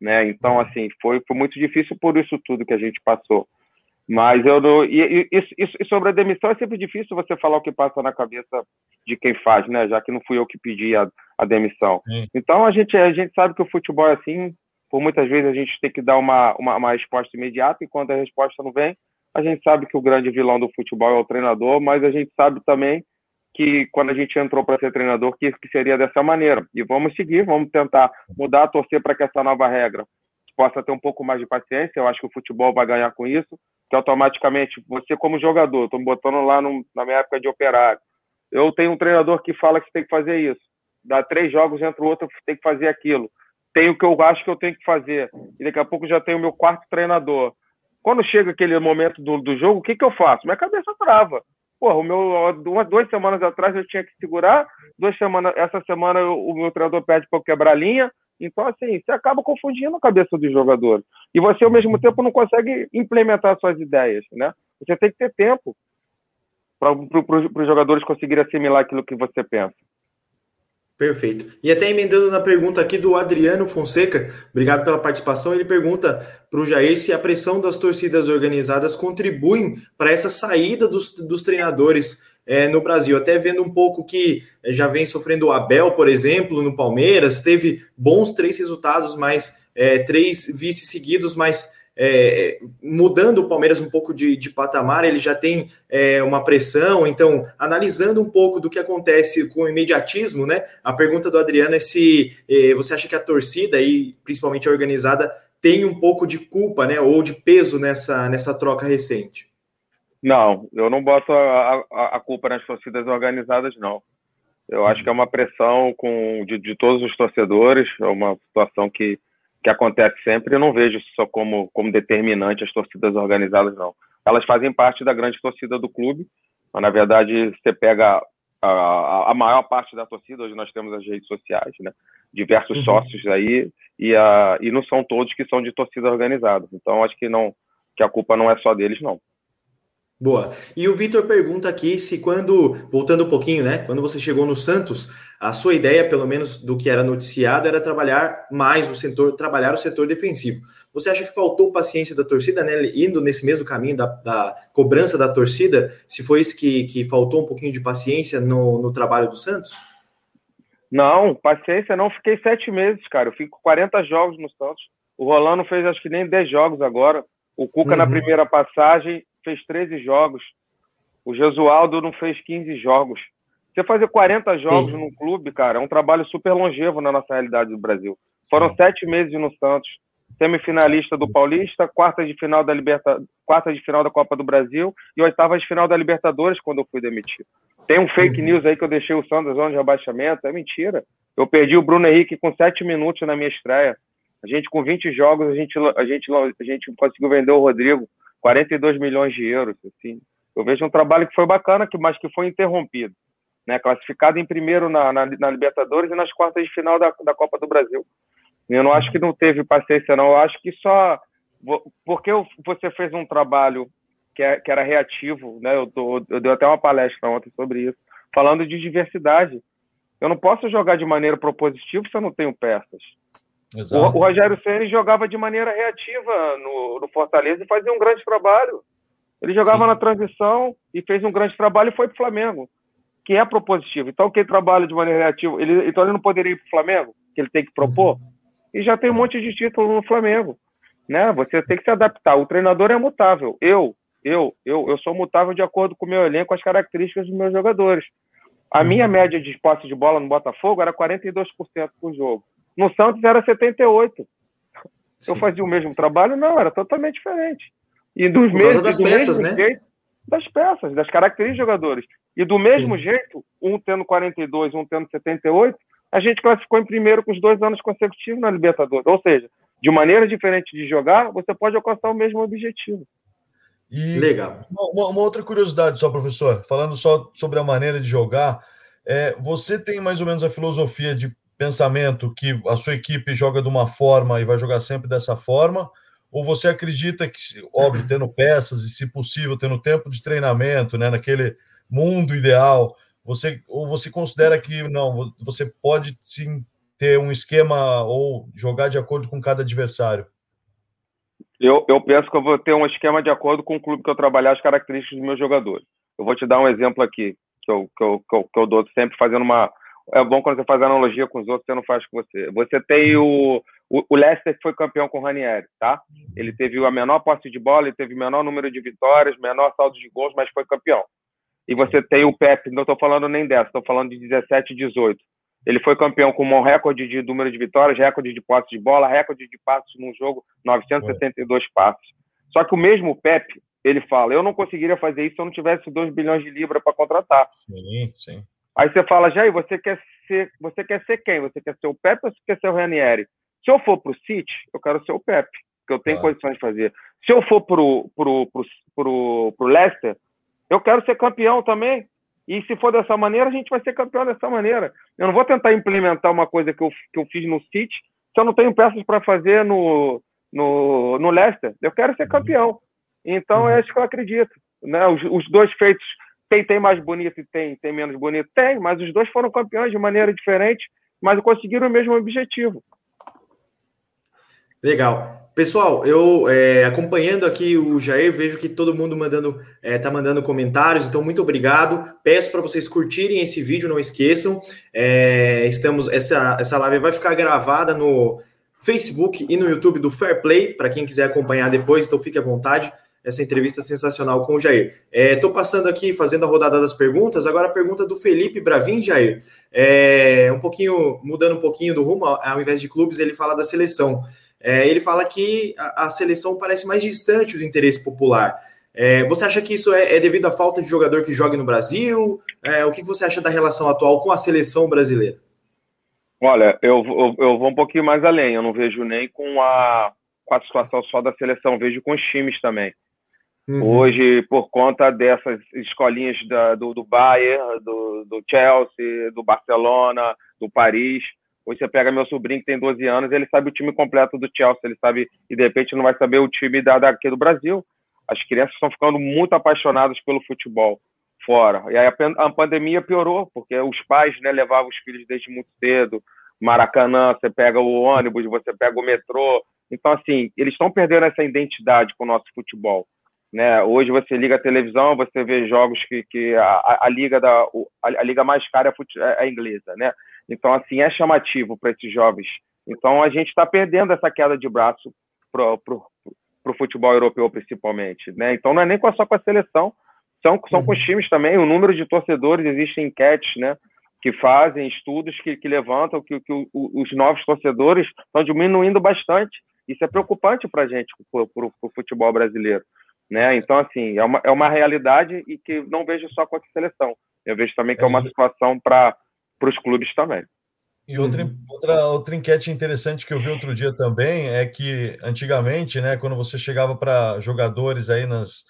né? Então uhum. assim foi, foi muito difícil por isso tudo que a gente passou. Mas eu não, e, e, e, sobre a demissão é sempre difícil você falar o que passa na cabeça de quem faz, né? Já que não fui eu que pedi a, a demissão. Sim. Então a gente a gente sabe que o futebol é assim. Por muitas vezes a gente tem que dar uma, uma, uma resposta imediata e quando a resposta não vem, a gente sabe que o grande vilão do futebol é o treinador, mas a gente sabe também que quando a gente entrou para ser treinador, que, que seria dessa maneira. E vamos seguir, vamos tentar mudar, torcer para que essa nova regra possa ter um pouco mais de paciência. Eu acho que o futebol vai ganhar com isso, que automaticamente você como jogador, estou me botando lá no, na minha época de operário, eu tenho um treinador que fala que você tem que fazer isso. Dá três jogos, entra o outro, tem que fazer aquilo. Tenho o que eu acho que eu tenho que fazer. E daqui a pouco já tenho o meu quarto treinador quando chega aquele momento do, do jogo, o que, que eu faço? Minha cabeça trava. Porra, o meu, duas, duas semanas atrás eu tinha que segurar, duas semanas, essa semana eu, o meu treinador pede para eu quebrar a linha. Então, assim, você acaba confundindo a cabeça dos jogadores. E você, ao mesmo tempo, não consegue implementar suas ideias, né? Você tem que ter tempo para os jogadores conseguirem assimilar aquilo que você pensa. Perfeito. E até emendando na pergunta aqui do Adriano Fonseca, obrigado pela participação. Ele pergunta para o Jair se a pressão das torcidas organizadas contribuem para essa saída dos, dos treinadores é, no Brasil. Até vendo um pouco que é, já vem sofrendo o Abel, por exemplo, no Palmeiras, teve bons três resultados, mas é, três vices seguidos, mas é, mudando o Palmeiras um pouco de, de patamar, ele já tem é, uma pressão. Então, analisando um pouco do que acontece com o imediatismo, né? A pergunta do Adriano é se é, você acha que a torcida, e principalmente a organizada, tem um pouco de culpa, né? Ou de peso nessa, nessa troca recente. Não, eu não boto a, a, a culpa nas torcidas organizadas, não. Eu acho que é uma pressão com, de, de todos os torcedores, é uma situação que que acontece sempre, eu não vejo só como, como determinante as torcidas organizadas, não. Elas fazem parte da grande torcida do clube, mas na verdade você pega a, a maior parte da torcida, hoje nós temos as redes sociais, né? diversos uhum. sócios aí, e, a, e não são todos que são de torcida organizada. Então acho que não que a culpa não é só deles, não. Boa. E o Vitor pergunta aqui se quando, voltando um pouquinho, né? Quando você chegou no Santos, a sua ideia, pelo menos do que era noticiado, era trabalhar mais o setor, trabalhar o setor defensivo. Você acha que faltou paciência da torcida, né? Indo nesse mesmo caminho da, da cobrança da torcida, se foi isso que, que faltou um pouquinho de paciência no, no trabalho do Santos? Não, paciência não. Fiquei sete meses, cara. Eu fico 40 jogos no Santos. O Rolando fez acho que nem 10 jogos agora. O Cuca, uhum. na primeira passagem, fez 13 jogos. O Jesualdo não fez 15 jogos. Você fazer 40 jogos Sim. num clube, cara, é um trabalho super longevo na nossa realidade do Brasil. Foram sete meses no Santos, semifinalista do Paulista, quarta de final da Liberta... quarta de final da Copa do Brasil e oitava de final da Libertadores quando eu fui demitido. Tem um fake uhum. news aí que eu deixei o Santos na zona de rebaixamento, é mentira. Eu perdi o Bruno Henrique com sete minutos na minha estreia. A gente com 20 jogos, a gente, a gente, a gente conseguiu vender o Rodrigo 42 milhões de euros. Assim. Eu vejo um trabalho que foi bacana, mas que foi interrompido. Né? Classificado em primeiro na, na, na Libertadores e nas quartas de final da, da Copa do Brasil. Eu não acho que não teve paciência, não. Eu acho que só. Porque você fez um trabalho que, é, que era reativo, né? Eu, tô, eu dei até uma palestra ontem sobre isso, falando de diversidade. Eu não posso jogar de maneira propositiva se eu não tenho peças. O, o, Rogério Ceni jogava de maneira reativa no, no, Fortaleza e fazia um grande trabalho. Ele jogava Sim. na transição e fez um grande trabalho e foi para o Flamengo, que é propositivo. Então, quem trabalha de maneira reativa, ele, então ele não poderia ir para o Flamengo, que ele tem que propor, uhum. e já tem um monte de título no Flamengo. Né? Você tem que se adaptar. O treinador é mutável. Eu, eu, eu, eu sou mutável de acordo com o meu elenco, com as características dos meus jogadores. A minha uhum. média de posse de bola no Botafogo era 42% por jogo. No Santos era 78. Sim. Eu fazia o mesmo trabalho? Não, era totalmente diferente. E dos mesmos das peças, né? Jeito, das peças, das características dos jogadores. E do mesmo Sim. jeito, um tendo 42, um tendo 78, a gente classificou em primeiro com os dois anos consecutivos na Libertadores. Ou seja, de maneira diferente de jogar, você pode alcançar o mesmo objetivo. E Legal. Uma, uma, outra curiosidade só, professor, falando só sobre a maneira de jogar, é, você tem mais ou menos a filosofia de pensamento que a sua equipe joga de uma forma e vai jogar sempre dessa forma? Ou você acredita que, óbvio, tendo peças e, se possível, tendo tempo de treinamento, né, naquele mundo ideal, você ou você considera que não, você pode sim ter um esquema ou jogar de acordo com cada adversário? Eu, eu penso que eu vou ter um esquema de acordo com o clube que eu trabalhar, as características dos meus jogadores. Eu vou te dar um exemplo aqui, que eu, que eu, que eu, que eu dou sempre fazendo uma, é bom quando você faz analogia com os outros, você não faz com você. Você tem o, o, o Leicester que foi campeão com o Ranieri, tá? Ele teve a menor posse de bola, ele teve o menor número de vitórias, menor saldo de gols, mas foi campeão. E você tem o Pep, não estou falando nem dessa, estou falando de 17 e 18. Ele foi campeão com um recorde de número de vitórias, recorde de posse de bola, recorde de passos num jogo, 972 passos. Só que o mesmo Pep, ele fala, eu não conseguiria fazer isso se eu não tivesse 2 bilhões de libras para contratar. Sim, sim. Aí você fala, Jair, você quer ser, você quer ser quem? Você quer ser o Pepe ou você quer ser o Ranieri? Se eu for para o City, eu quero ser o Pepe, que eu tenho claro. condições de fazer. Se eu for para o pro, pro, pro, pro Leicester, eu quero ser campeão também. E se for dessa maneira, a gente vai ser campeão dessa maneira. Eu não vou tentar implementar uma coisa que eu, que eu fiz no City se eu não tenho peças para fazer no, no, no Leicester. Eu quero ser uhum. campeão. Então é uhum. isso que eu acredito. Né? Os, os dois feitos tem, tem mais bonito e tem, tem menos bonito? Tem, mas os dois foram campeões de maneira diferente mas conseguiram o mesmo objetivo. Legal. Pessoal, eu é, acompanhando aqui o Jair, vejo que todo mundo mandando, é, tá mandando comentários, então muito obrigado. Peço para vocês curtirem esse vídeo, não esqueçam. É, estamos, essa, essa live vai ficar gravada no Facebook e no YouTube do Fair Play, para quem quiser acompanhar depois, então fique à vontade. Essa entrevista sensacional com o Jair. Estou é, passando aqui, fazendo a rodada das perguntas. Agora a pergunta do Felipe Bravin, Jair. É, um pouquinho, mudando um pouquinho do rumo, ao invés de clubes, ele fala da seleção. É, ele fala que a, a, seleção parece mais distante do interesse popular. É, você acha que isso é, é, devido à falta de jogador que jogue no Brasil? É, o que você acha da relação atual com a seleção brasileira? Olha, eu, eu, eu, vou um pouquinho mais além. Eu não vejo nem com a, com a situação só da seleção, vejo com os times também. Uhum. Hoje, por conta dessas escolinhas da, do, do Bayern, do, do Chelsea, do Barcelona, do Paris, Hoje você pega meu sobrinho que tem 12 anos, ele sabe o time completo do Chelsea, ele sabe, e de repente não vai saber o time da, daqui do Brasil. As crianças estão ficando muito apaixonadas pelo futebol fora. E aí a, a pandemia piorou, porque os pais né, levavam os filhos desde muito cedo. Maracanã, você pega o ônibus, você pega o metrô. Então, assim, eles estão perdendo essa identidade com o nosso futebol. Né? Hoje você liga a televisão, você vê jogos que, que a, a, liga da a, a, liga mais cara é, é a inglesa, né? Então, assim, é chamativo para esses jovens. Então, a gente está perdendo essa queda de braço para o futebol europeu, principalmente. Né? Então, não é nem só com a seleção, são, são com os uhum. times também. O número de torcedores, existem enquetes né, que fazem, estudos que, que levantam que, que os novos torcedores estão diminuindo bastante. Isso é preocupante para a gente, para o futebol brasileiro. Né? Então, assim, é uma, é uma realidade e que não vejo só com a seleção. Eu vejo também que é uma é. situação para os clubes também. E outra, uhum. outra, outra enquete interessante que eu vi outro dia também é que antigamente, né, quando você chegava para jogadores aí nas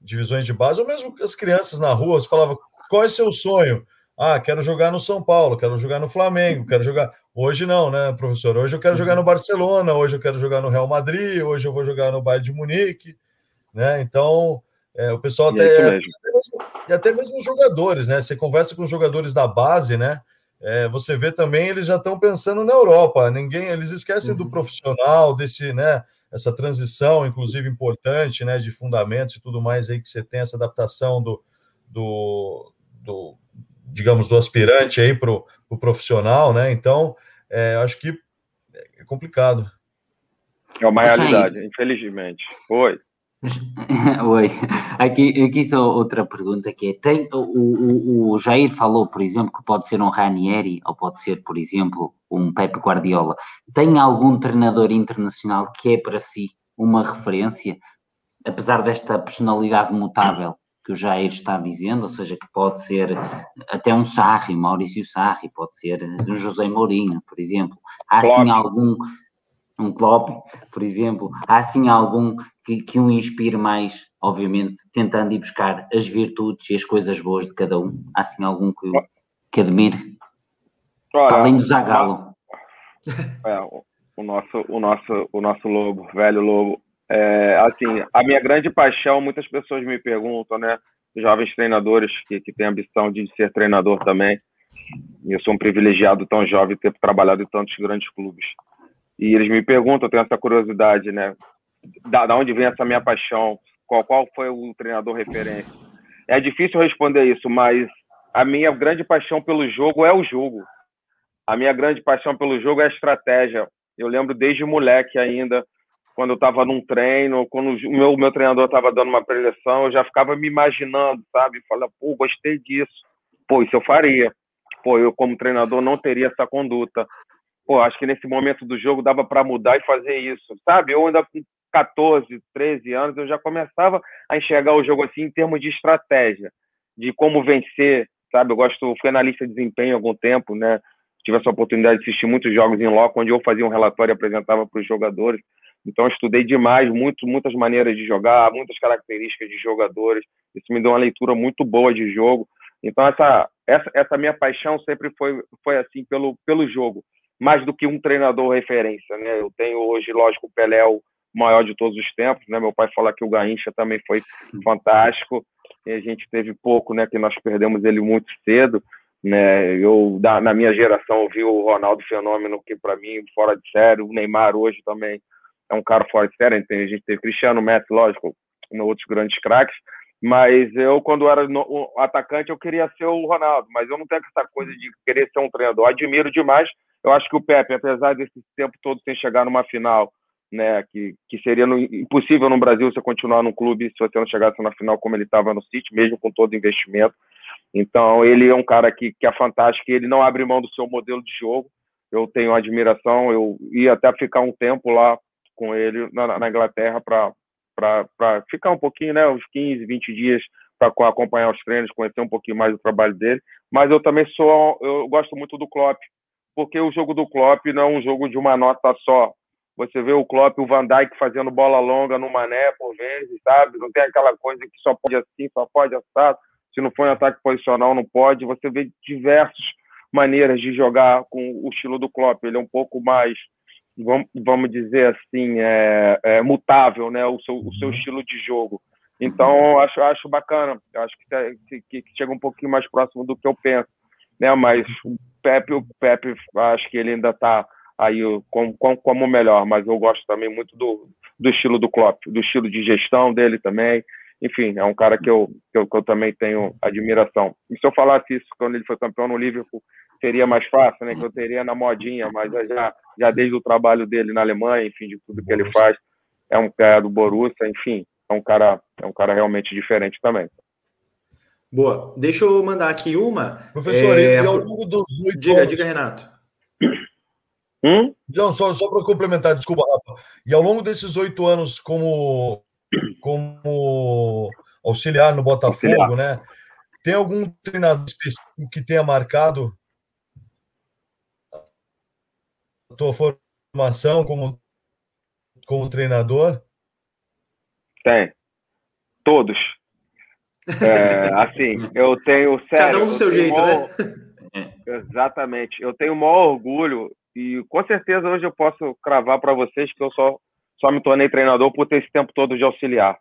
divisões de base, ou mesmo as crianças na rua, você falava qual é seu sonho? Ah, quero jogar no São Paulo, quero jogar no Flamengo, quero jogar. Hoje não, né, professor? Hoje eu quero jogar no. Barcelona, hoje eu quero jogar no Real Madrid, hoje eu vou jogar no Bayern de Munique, né? Então, é, o pessoal até, é até mesmo, e até mesmo os jogadores, né? Você conversa com os jogadores da base, né? é, você vê também eles já estão pensando na Europa. Ninguém, eles esquecem uhum. do profissional, desse, né? Essa transição, inclusive importante, né? De fundamentos e tudo mais aí que você tem essa adaptação do, do, do digamos, do aspirante aí para o pro profissional, né? Então, é, acho que é complicado. É uma realidade, infelizmente. Oi. Oi, aqui, aqui só outra pergunta que é, tem, o, o, o, Jair falou, por exemplo, que pode ser um Ranieri ou pode ser, por exemplo, um Pepe Guardiola. Tem algum treinador internacional que é para si uma referência, apesar desta personalidade mutável que o Jair está dizendo, ou seja, que pode ser até um Sarri, Maurício Sarri, pode ser um José Mourinho, por exemplo. Há sim algum um Klopp, por exemplo, há sim algum que, que o inspire mais, obviamente, tentando ir buscar as virtudes e as coisas boas de cada um? Há sim algum que, que admire? Olha, Além do Zagalo. É, o nosso, o nosso, o nosso lobo, velho lobo. É, assim, a minha grande paixão, muitas pessoas me perguntam, né? Jovens treinadores que, que têm ambição de ser treinador também. Eu sou um privilegiado tão jovem ter trabalhado em tantos grandes clubes. E eles me perguntam, eu tenho essa curiosidade, né? Da, da onde vem essa minha paixão? Qual, qual foi o treinador referência? É difícil responder isso, mas a minha grande paixão pelo jogo é o jogo. A minha grande paixão pelo jogo é a estratégia. Eu lembro desde moleque ainda, quando eu estava num treino, quando o meu, meu treinador estava dando uma preleção, eu já ficava me imaginando, sabe? Falei, pô, gostei disso. Pô, isso eu faria. Pô, eu como treinador não teria essa conduta pô, acho que nesse momento do jogo dava para mudar e fazer isso, sabe? Eu ainda com 14, 13 anos, eu já começava a enxergar o jogo assim em termos de estratégia, de como vencer, sabe? Eu gosto, fui analista de desempenho há algum tempo, né? Tive essa oportunidade de assistir muitos jogos em loco, onde eu fazia um relatório e apresentava para os jogadores. Então, estudei demais, muito, muitas maneiras de jogar, muitas características de jogadores. Isso me deu uma leitura muito boa de jogo. Então, essa, essa, essa minha paixão sempre foi, foi assim pelo, pelo jogo mais do que um treinador referência, né? Eu tenho hoje, lógico, o Pelé é o maior de todos os tempos, né? Meu pai fala que o Garrincha também foi fantástico, e a gente teve pouco, né? Que nós perdemos ele muito cedo, Né? Eu, da, na minha geração, vi o Ronaldo Fenômeno, que para mim, fora de série, o Neymar hoje também é um cara fora de série. A gente tem Cristiano Messi, lógico, no outros grandes craques. Mas eu, quando era no, atacante, eu queria ser o Ronaldo. Mas eu não tenho essa coisa de querer ser um treinador. Admiro demais. Eu acho que o Pepe, apesar desse tempo todo sem chegar numa final, né, que, que seria no, impossível no Brasil você continuar num clube se você não chegasse na final como ele estava no City, mesmo com todo o investimento. Então, ele é um cara que, que é fantástico, ele não abre mão do seu modelo de jogo. Eu tenho admiração, eu ia até ficar um tempo lá com ele na, na Inglaterra para ficar um pouquinho, né, uns 15, 20 dias para acompanhar os treinos, conhecer um pouquinho mais do trabalho dele. Mas eu também sou, eu gosto muito do Klopp, porque o jogo do Klopp não é um jogo de uma nota só. Você vê o Klopp, o Van Dijk fazendo bola longa no Mané por vezes, sabe? Não tem aquela coisa que só pode assim, só pode assado. Se não for em ataque posicional, não pode. Você vê diversas maneiras de jogar com o estilo do Klopp. Ele é um pouco mais vamos dizer assim, é, é mutável, né? O seu, o seu estilo de jogo. Então, acho, acho bacana. Acho que, que, que, chega um pouquinho mais próximo do que eu penso, né? Mas o Pepe, o Pepe, acho que ele ainda está aí como, como melhor. Mas eu gosto também muito do, do estilo do Klopp, do estilo de gestão dele também. Enfim, é um cara que eu, que eu, que eu também tenho admiração. E se eu falasse isso quando ele foi campeão no Liverpool, seria mais fácil, né? Que eu teria na modinha, mas já, já desde o trabalho dele na Alemanha, enfim, de tudo que ele faz, é um cara do Borussia, enfim, é um cara, é um cara realmente diferente também. Boa. Deixa eu mandar aqui uma. Professor, é... e ao longo dos oito Diga, anos... diga, Renato. Hum? Não, só, só para complementar, desculpa, Rafa. E ao longo desses oito anos como, como auxiliar no Botafogo, auxiliar. né? Tem algum treinador específico que tenha marcado tua formação como, como treinador? Tem. Todos. É, assim, eu tenho. Sério, Cada um do seu jeito, maior, né? Exatamente. Eu tenho o maior orgulho e com certeza hoje eu posso cravar para vocês que eu só, só me tornei treinador por ter esse tempo todo de auxiliar.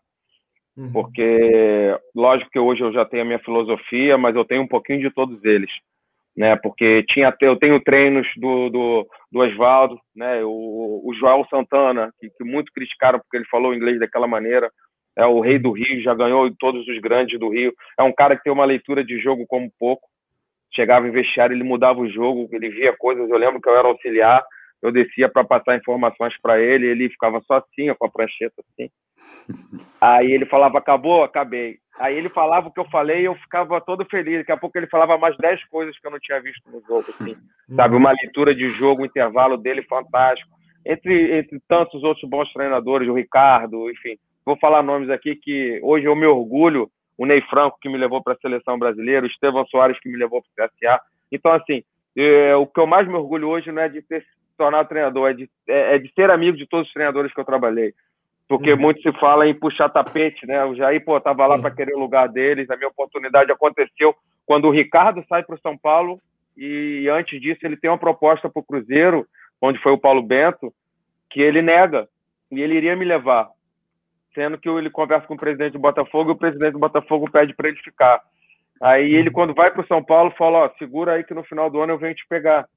Uhum. Porque, lógico que hoje eu já tenho a minha filosofia, mas eu tenho um pouquinho de todos eles né? Porque tinha eu tenho treinos do, do, do Oswaldo, né? O, o Joel Santana, que, que muito criticaram porque ele falou inglês daquela maneira. É o rei do Rio, já ganhou todos os grandes do Rio. É um cara que tem uma leitura de jogo como pouco. Chegava em vestiário, ele mudava o jogo, ele via coisas. Eu lembro que eu era auxiliar, eu descia para passar informações para ele, ele ficava só assim, com a prancheta assim. Aí ele falava, acabou? Acabei. Aí ele falava o que eu falei e eu ficava todo feliz. Daqui a pouco ele falava mais 10 coisas que eu não tinha visto no jogo. Assim, sabe? Uma leitura de jogo, o intervalo dele fantástico. Entre, entre tantos outros bons treinadores, o Ricardo, enfim. Vou falar nomes aqui que hoje eu me orgulho. O Ney Franco, que me levou para a seleção brasileira, o Estevão Soares, que me levou para o CSA. Então, assim, é, o que eu mais me orgulho hoje não é de ter se tornado treinador, é de, é, é de ser amigo de todos os treinadores que eu trabalhei porque uhum. muito se fala em puxar tapete, né? O Jair, pô, tava lá para querer o lugar deles. A minha oportunidade aconteceu quando o Ricardo sai para o São Paulo e antes disso ele tem uma proposta para o Cruzeiro, onde foi o Paulo Bento, que ele nega e ele iria me levar, sendo que ele conversa com o presidente do Botafogo e o presidente do Botafogo pede para ele ficar. Aí ele, quando vai para o São Paulo, fala: Ó, segura aí que no final do ano eu venho te pegar.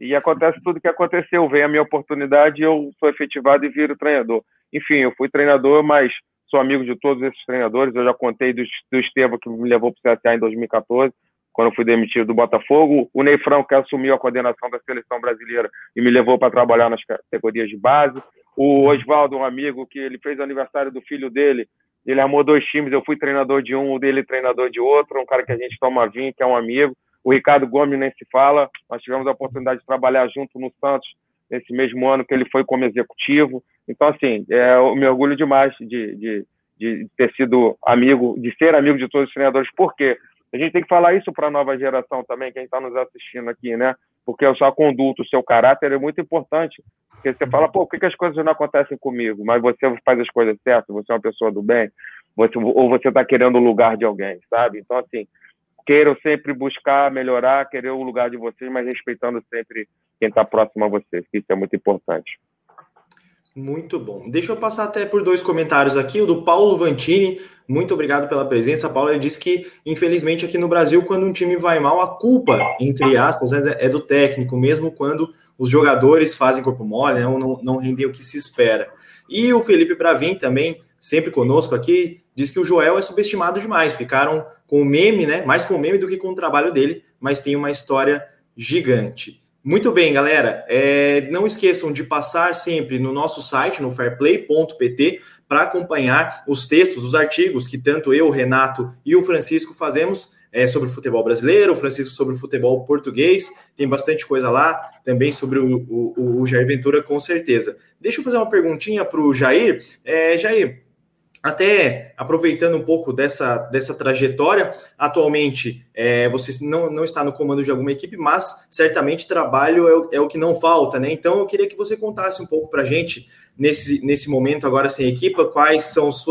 E acontece tudo o que aconteceu. Vem a minha oportunidade, eu sou efetivado e viro treinador. Enfim, eu fui treinador, mas sou amigo de todos esses treinadores. Eu já contei do, do Estevam, que me levou para o CSA em 2014, quando eu fui demitido do Botafogo. O Ney Franco, que assumiu a coordenação da seleção brasileira e me levou para trabalhar nas categorias de base. O Oswaldo, um amigo, que ele fez aniversário do filho dele, ele armou dois times, eu fui treinador de um, o dele treinador de outro, um cara que a gente toma vinho, que é um amigo. O Ricardo Gomes nem se fala, nós tivemos a oportunidade de trabalhar junto no Santos nesse mesmo ano que ele foi como executivo. Então, assim, é, eu me orgulho demais de, de, de ter sido amigo, de ser amigo de todos os treinadores. Por quê? A gente tem que falar isso para a nova geração também, quem está nos assistindo aqui, né? Porque a sua conduta, o seu caráter é muito importante. Porque você fala, pô, por que, que as coisas não acontecem comigo? Mas você faz as coisas certas, você é uma pessoa do bem, você, ou você está querendo o lugar de alguém, sabe? Então, assim, queiram sempre buscar melhorar, querer o lugar de vocês, mas respeitando sempre quem está próximo a vocês, que isso é muito importante. Muito bom. Deixa eu passar até por dois comentários aqui. O do Paulo Vantini. Muito obrigado pela presença. Paulo ele disse que, infelizmente, aqui no Brasil, quando um time vai mal, a culpa, entre aspas, é do técnico, mesmo quando os jogadores fazem corpo mole, né, não, não rendem o que se espera. E o Felipe Bravin também, sempre conosco aqui, diz que o Joel é subestimado demais. Ficaram com o meme, né? Mais com o meme do que com o trabalho dele, mas tem uma história gigante. Muito bem, galera. É, não esqueçam de passar sempre no nosso site, no fairplay.pt, para acompanhar os textos, os artigos que tanto eu, o Renato e o Francisco fazemos é, sobre o futebol brasileiro, o Francisco sobre o futebol português. Tem bastante coisa lá, também sobre o, o, o Jair Ventura, com certeza. Deixa eu fazer uma perguntinha para o Jair. É, Jair, até aproveitando um pouco dessa, dessa trajetória, atualmente é, você não, não está no comando de alguma equipe, mas certamente trabalho é o, é o que não falta, né? Então eu queria que você contasse um pouco para a gente, nesse, nesse momento agora sem equipa, quais são os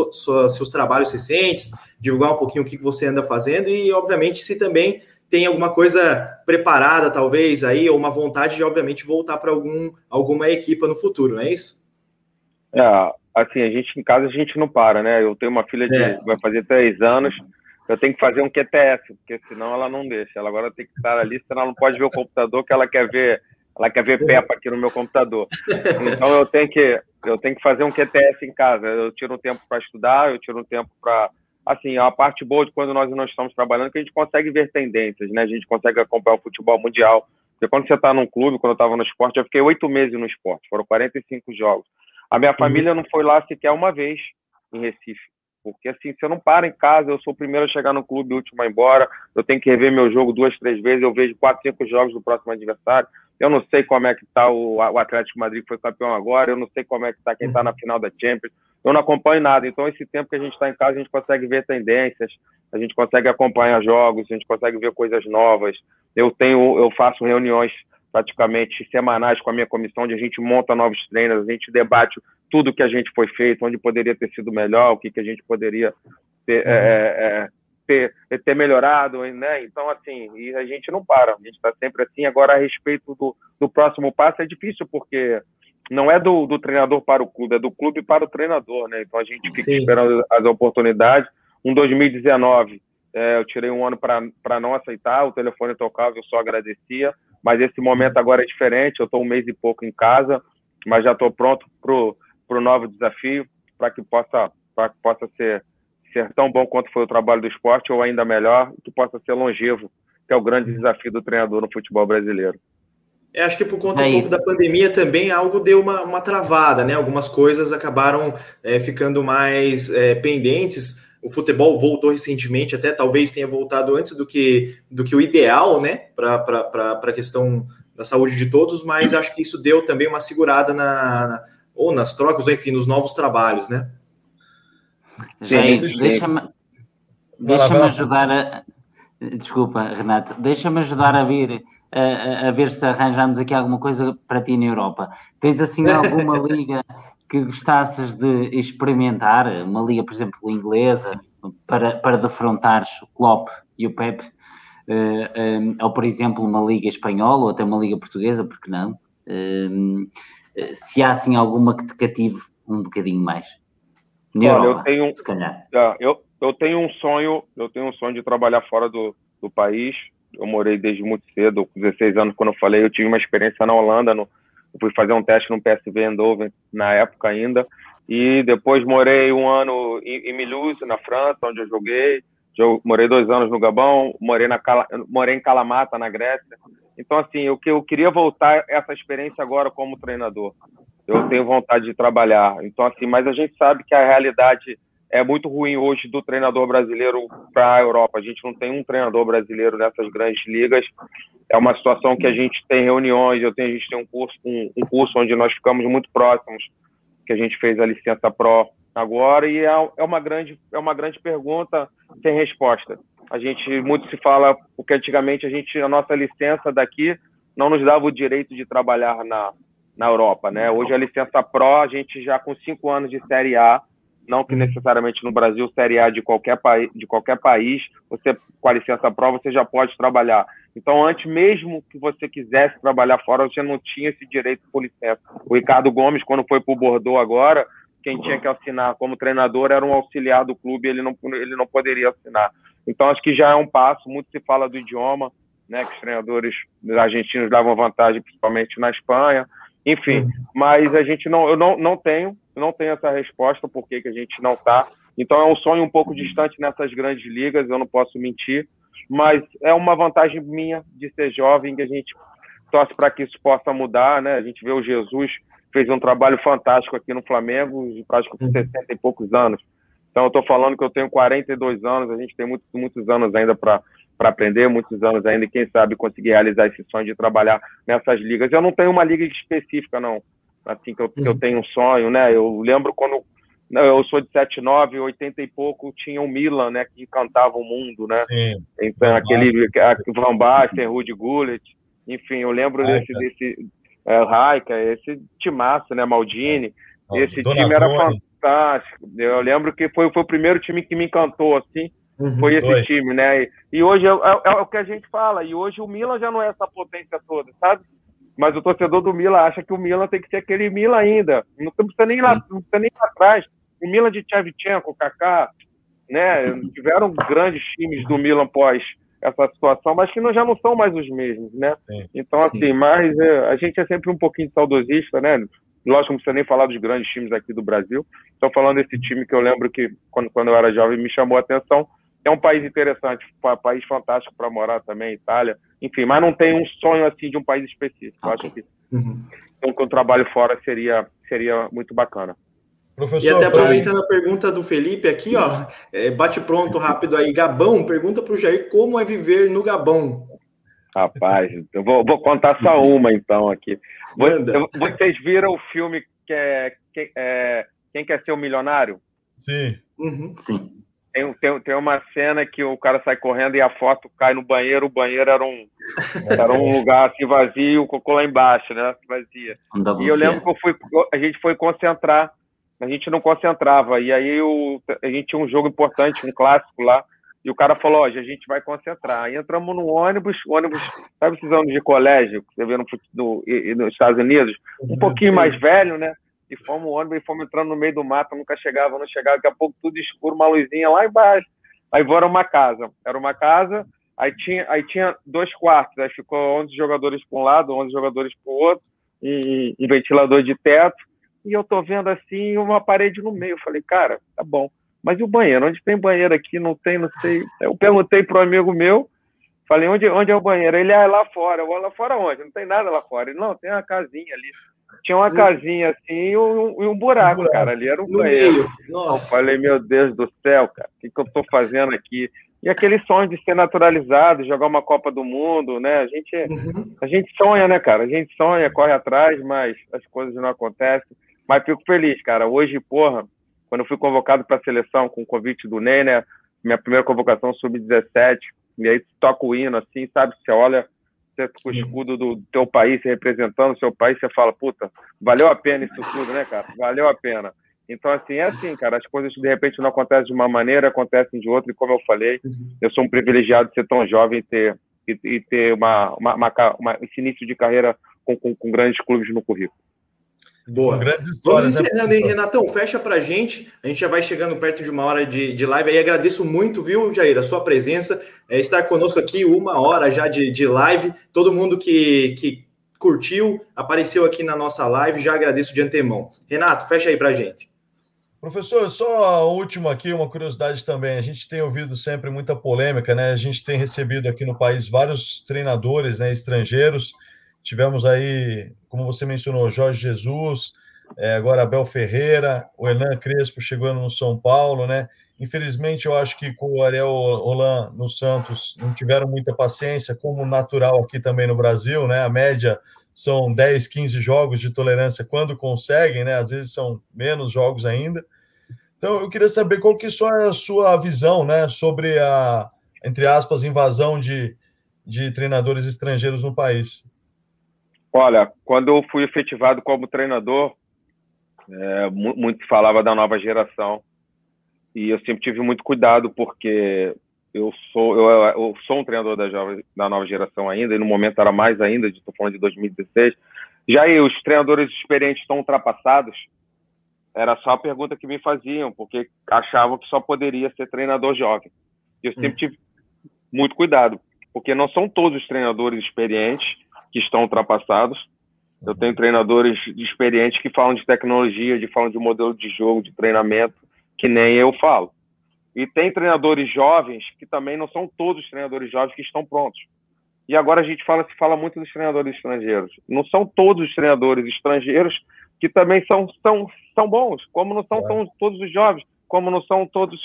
seus trabalhos recentes, divulgar um pouquinho o que você anda fazendo e, obviamente, se também tem alguma coisa preparada, talvez, aí, ou uma vontade de, obviamente, voltar para algum, alguma equipa no futuro, não é isso? É, assim, a gente em casa a gente não para, né? Eu tenho uma filha de é. vai fazer três anos, eu tenho que fazer um QTS, porque senão ela não deixa. Ela agora tem que estar ali, senão ela não pode ver o computador que ela quer ver, ela quer ver Peppa aqui no meu computador. Então eu tenho que eu tenho que fazer um QTS em casa. Eu tiro um tempo para estudar, eu tiro um tempo para assim, a parte boa de quando nós não estamos trabalhando é que a gente consegue ver tendências, né? A gente consegue acompanhar o futebol mundial. Porque quando você está num clube, quando eu estava no esporte, eu fiquei oito meses no esporte, foram 45 jogos. A minha uhum. família não foi lá sequer uma vez em Recife. Porque assim, se eu não paro em casa, eu sou o primeiro a chegar no clube, o último a ir embora, eu tenho que rever meu jogo duas, três vezes, eu vejo quatro, cinco jogos do próximo adversário. Eu não sei como é que está o, Atlético Madrid que foi campeão agora, eu não sei como é que está quem está na uhum. final da Champions. Eu não acompanho nada. Então, esse tempo que a gente está em casa, a gente consegue ver tendências, a gente consegue acompanhar jogos, a gente consegue ver coisas novas. Eu tenho, eu faço reuniões praticamente semanais com a minha comissão, onde a gente monta novos treinos, a gente debate tudo que a gente foi feito, onde poderia ter sido melhor, o que, que a gente poderia ter, uhum. é, é, ter, ter, melhorado, né? Então, assim, e a gente não para, a gente está sempre assim. Agora, a respeito do, do próximo passo, é difícil, porque não é do, do, treinador para o clube, é do clube para o treinador, né? Então, a gente fica Sim. esperando as oportunidades. Um 2019, é, eu tirei um ano para não aceitar, o telefone tocava, eu só agradecia mas esse momento agora é diferente. Eu estou um mês e pouco em casa, mas já estou pronto para o novo desafio, para que possa, para que possa ser, ser tão bom quanto foi o trabalho do esporte, ou ainda melhor, que possa ser longevo, que é o grande desafio do treinador no futebol brasileiro. É, acho que por conta um pouco da pandemia também algo deu uma, uma travada, né? Algumas coisas acabaram é, ficando mais é, pendentes o futebol voltou recentemente, até talvez tenha voltado antes do que, do que o ideal, né, para a questão da saúde de todos, mas acho que isso deu também uma segurada na, na ou nas trocas, ou enfim, nos novos trabalhos, né? Jair, deixa-me deixa ajudar a. Desculpa, Renato, deixa-me ajudar a vir a, a, ver se arranjamos aqui alguma coisa para ti na Europa. Tens assim alguma liga que gostasses de experimentar, uma liga, por exemplo, inglesa, para, para defrontares o Klopp e o Pep, uh, ou por exemplo uma liga espanhola ou até uma liga portuguesa, porque não? Uh, se há assim alguma que te cative um bocadinho mais. Na Olha, Europa, eu tenho, se calhar. Eu, eu tenho um sonho, eu tenho um sonho de trabalhar fora do, do país. Eu morei desde muito cedo, com 16 anos, quando eu falei, eu tive uma experiência na Holanda, no, eu fui fazer um teste no PSV Eindhoven na época ainda. E depois morei um ano em, em na França, onde eu joguei. Eu morei dois anos no Gabão, morei, na, morei em Kalamata, na Grécia. Então, assim, o que eu queria voltar essa experiência agora como treinador. Eu tenho vontade de trabalhar. Então, assim, mas a gente sabe que a realidade é muito ruim hoje do treinador brasileiro para a Europa. A gente não tem um treinador brasileiro nessas grandes ligas. É uma situação que a gente tem reuniões, eu tenho, a gente tem um curso, um, um curso onde nós ficamos muito próximos, que a gente fez a licença Pro agora, e é, é, uma, grande, é uma grande pergunta sem resposta. A gente muito se fala, porque antigamente a gente, a nossa licença daqui não nos dava o direito de trabalhar na, na Europa, né? Hoje a licença Pro, a gente já com cinco anos de Série A, não que necessariamente no Brasil, Série A de qualquer, país, de qualquer país, você com a licença pró, você já pode trabalhar. Então, antes mesmo que você quisesse trabalhar fora, você não tinha esse direito por licença. O Ricardo Gomes, quando foi para o Bordeaux agora, quem tinha que assinar como treinador era um auxiliar do clube, ele não, ele não poderia assinar. Então, acho que já é um passo. Muito se fala do idioma, né, que os treinadores argentinos davam vantagem, principalmente na Espanha. Enfim, uhum. mas a gente não, eu não, não tenho, não tenho essa resposta por que, a gente não está. Então é um sonho um pouco distante nessas grandes ligas, eu não posso mentir, mas é uma vantagem minha de ser jovem, que a gente torce para que isso possa mudar, né? A gente vê o Jesus fez um trabalho fantástico aqui no Flamengo, acho que com 60 uhum. e poucos anos. Então, eu estou falando que eu tenho 42 anos, a gente tem muitos, muitos anos ainda para aprender, muitos anos ainda, e quem sabe conseguir realizar esse sonho de trabalhar nessas ligas. Eu não tenho uma liga específica, não, assim, que eu, que eu uhum. tenho um sonho, né? Eu lembro quando eu sou de 79, 80 e pouco, tinha o Milan, né, que encantava o mundo, né? Sim. Então, aquele Van Basten, Rudy Gullit, enfim, eu lembro desse, desse é, Raika, esse timaço, né, Maldini, esse time era fantástico. Eu lembro que foi, foi o primeiro time que me encantou, assim, uhum, foi esse foi. time, né? E, e hoje é, é, é, o que a gente fala, e hoje o Milan já não é essa potência toda, sabe? Mas o torcedor do Milan acha que o Milan tem que ser aquele Milan ainda. Não precisa nem, lá, não precisa nem ir atrás. O Milan de Tchevchenko, Kaká, né? Tiveram grandes times do Milan pós essa situação, mas que não, já não são mais os mesmos, né? Sim. Então, assim, Sim. mas é, a gente é sempre um pouquinho saudosista, né? Lógico, não precisa nem falar dos grandes times aqui do Brasil. Estou falando desse time que eu lembro que, quando, quando eu era jovem, me chamou a atenção. É um país interessante, um país fantástico para morar também, Itália. Enfim, mas não tem um sonho assim de um país específico. Eu acho que uhum. um, um trabalho fora seria, seria muito bacana. Professor, e até aproveitando a pergunta do Felipe aqui, ó, é, bate pronto rápido aí. Gabão, pergunta para o Jair como é viver no Gabão. Rapaz, eu vou, vou contar só uma então aqui. Manda. Vocês viram o filme que é, que é Quem Quer Ser o Milionário? Sim. Uhum. Sim. Tem, tem, tem uma cena que o cara sai correndo e a foto cai no banheiro. O banheiro era um, era um lugar assim vazio, o cocô lá embaixo, né? Vazia. E eu lembro que eu fui, a gente foi concentrar a gente não concentrava. E aí o, a gente tinha um jogo importante, um clássico lá, e o cara falou, hoje a gente vai concentrar. Aí entramos no ônibus, ônibus, sabe esses ônibus de colégio que você vê no, no, nos Estados Unidos? Um pouquinho Sim. mais velho, né? E fomos ônibus e fomos entrando no meio do mato, nunca chegava, não chegava, daqui a pouco tudo escuro, uma luzinha lá embaixo. Aí era uma casa, era uma casa, aí tinha, aí tinha dois quartos, aí ficou 11 jogadores para um lado, 11 jogadores para o outro, um, um ventilador de teto, e eu tô vendo assim uma parede no meio. Eu falei, cara, tá bom. Mas e o banheiro? Onde tem banheiro aqui? Não tem, não sei. Eu perguntei pro amigo meu, falei, onde, onde é o banheiro? Ele, ah, é lá fora. Eu lá fora onde? Não tem nada lá fora. Ele, não, tem uma casinha ali. Tinha uma casinha assim e um, um, buraco, um buraco, cara. Ali era um banheiro. Eu falei, meu Deus do céu, cara, o que, que eu tô fazendo aqui? E aquele sonho de ser naturalizado, jogar uma Copa do Mundo, né? A gente, uhum. a gente sonha, né, cara? A gente sonha, corre atrás, mas as coisas não acontecem. Mas fico feliz, cara. Hoje, porra, quando eu fui convocado para a seleção com o convite do Ney, né? Minha primeira convocação sub-17, e aí toca o hino, assim, sabe? Você olha você com o escudo do teu país, representando o seu país, você fala, puta, valeu a pena isso tudo, né, cara? Valeu a pena. Então, assim, é assim, cara, as coisas de repente não acontecem de uma maneira, acontecem de outra, e como eu falei, uhum. eu sou um privilegiado de ser tão jovem e ter, e, e ter uma, uma, uma, uma, esse início de carreira com, com, com grandes clubes no currículo. Boa. Vamos né, encerrando né, aí, Renatão. Fecha pra gente. A gente já vai chegando perto de uma hora de, de live. Aí agradeço muito, viu, Jair, a sua presença, é, estar conosco aqui uma hora já de, de live. Todo mundo que, que curtiu, apareceu aqui na nossa live, já agradeço de antemão. Renato, fecha aí pra gente. Professor, só a última aqui, uma curiosidade também. A gente tem ouvido sempre muita polêmica, né? A gente tem recebido aqui no país vários treinadores né, estrangeiros Tivemos aí, como você mencionou, Jorge Jesus, é, agora Abel Ferreira, o Hernan Crespo chegando no São Paulo, né? Infelizmente, eu acho que com o Ariel Roland no Santos não tiveram muita paciência, como natural aqui também no Brasil, né? A média são 10, 15 jogos de tolerância quando conseguem, né? Às vezes são menos jogos ainda. Então, eu queria saber qual que é a sua visão, né, sobre a, entre aspas, invasão de, de treinadores estrangeiros no país. Olha, quando eu fui efetivado como treinador, é, muito falava da nova geração e eu sempre tive muito cuidado porque eu sou eu, eu, sou um treinador da, jovem, da nova geração ainda, e no momento era mais ainda, estou falando de 2016. Já aí, os treinadores experientes estão ultrapassados? Era só a pergunta que me faziam, porque achavam que só poderia ser treinador jovem. Eu sempre hum. tive muito cuidado, porque não são todos os treinadores experientes que estão ultrapassados. Eu tenho treinadores experientes que falam de tecnologia, de falam de modelo de jogo, de treinamento, que nem eu falo. E tem treinadores jovens que também não são todos os treinadores jovens que estão prontos. E agora a gente fala se fala muito dos treinadores estrangeiros. Não são todos os treinadores estrangeiros que também são são, são bons, como não são é. tão, todos os jovens, como não são todos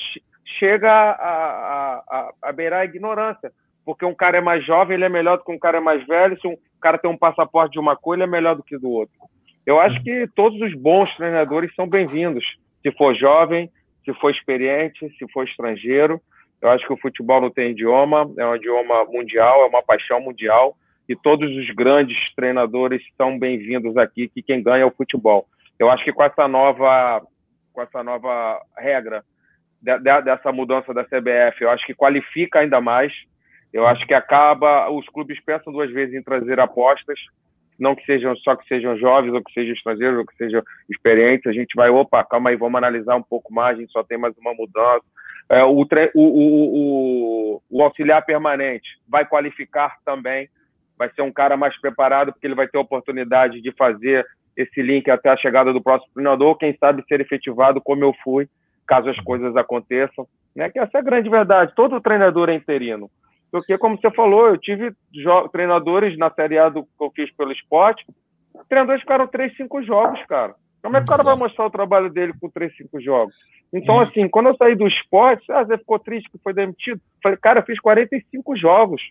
chega a, a, a, a beirar a ignorância, porque um cara é mais jovem, ele é melhor do que um cara é mais velho, se um cara tem um passaporte de uma coisa, ele é melhor do que do outro. Eu acho que todos os bons treinadores são bem-vindos, se for jovem, se for experiente, se for estrangeiro. Eu acho que o futebol não tem idioma, é um idioma mundial, é uma paixão mundial, e todos os grandes treinadores são bem-vindos aqui, que quem ganha é o futebol. Eu acho que com essa nova, com essa nova regra, de, de, dessa mudança da CBF, eu acho que qualifica ainda mais. Eu acho que acaba, os clubes pensam duas vezes em trazer apostas, não que sejam só que sejam jovens, ou que sejam estrangeiros, ou que sejam experientes, a gente vai, opa, calma aí, vamos analisar um pouco mais, a gente só tem mais uma mudança. É, o, o, o, o, auxiliar permanente vai qualificar também, vai ser um cara mais preparado, porque ele vai ter oportunidade de fazer esse link até a chegada do próximo treinador, quem sabe ser efetivado como eu fui, caso as coisas aconteçam. Né? Que essa é a grande verdade, todo treinador é interino. Porque, como você falou, eu tive treinadores na Série A do que eu fiz pelo esporte, treinadores ficaram 3, 5 jogos, cara. Como é que o cara vai mostrar o trabalho dele com 3, 5 jogos? Então, assim, quando eu saí do esporte, ah, você ficou triste que foi demitido? Falei, cara, eu fiz 45 jogos.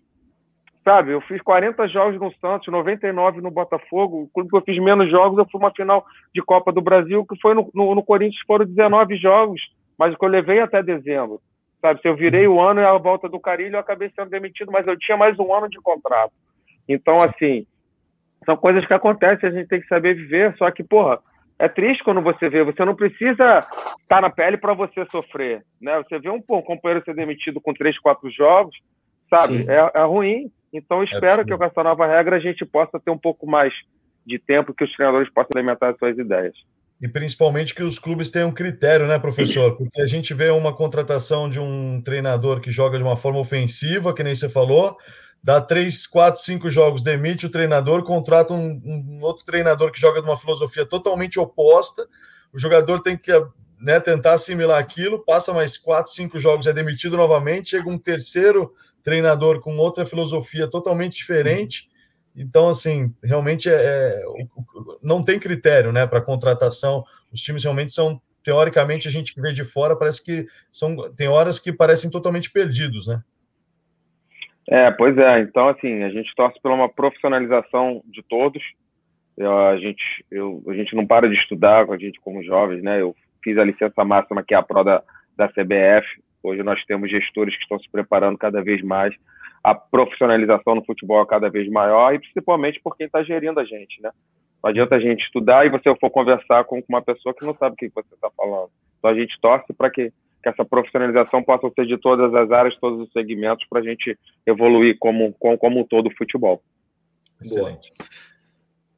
Sabe, eu fiz 40 jogos no Santos, 99 no Botafogo. O clube que eu fiz menos jogos, eu fui uma final de Copa do Brasil, que foi no, no, no Corinthians, foram 19 jogos, mas que eu levei até dezembro. Sabe, se eu virei o ano e a volta do Carilho, eu acabei sendo demitido, mas eu tinha mais um ano de contrato. Então, assim, são coisas que acontecem, a gente tem que saber viver, só que, porra, é triste quando você vê, você não precisa estar tá na pele para você sofrer, né? Você vê um, um, companheiro ser demitido com três, quatro jogos, sabe? É, é, ruim. Então, espero é que com essa nova regra a gente possa ter um pouco mais de tempo que os treinadores possam alimentar as suas ideias. E principalmente que os clubes tenham critério, né, professor? Porque a gente vê uma contratação de um treinador que joga de uma forma ofensiva, que nem você falou, dá três, quatro, cinco jogos, demite o treinador, contrata um, um outro treinador que joga de uma filosofia totalmente oposta. O jogador tem que né, tentar assimilar aquilo, passa mais quatro, cinco jogos, é demitido novamente, chega um terceiro treinador com outra filosofia totalmente diferente. Então, assim, realmente é, é não tem critério né, para contratação. Os times realmente são, teoricamente, a gente que vê de fora, parece que são. Tem horas que parecem totalmente perdidos, né? É, pois é. Então, assim, a gente torce pela uma profissionalização de todos. Eu, a, gente, eu, a gente não para de estudar a gente como jovens, né? Eu fiz a licença máxima, que é a pró da, da CBF. Hoje nós temos gestores que estão se preparando cada vez mais a profissionalização no futebol é cada vez maior e principalmente por quem está gerindo a gente, né? Não adianta a gente estudar e você for conversar com uma pessoa que não sabe o que você está falando. Então a gente torce para que, que, essa profissionalização possa ser de todas as áreas, todos os segmentos, para a gente evoluir como, como, como um todo o futebol. Excelente. Boa.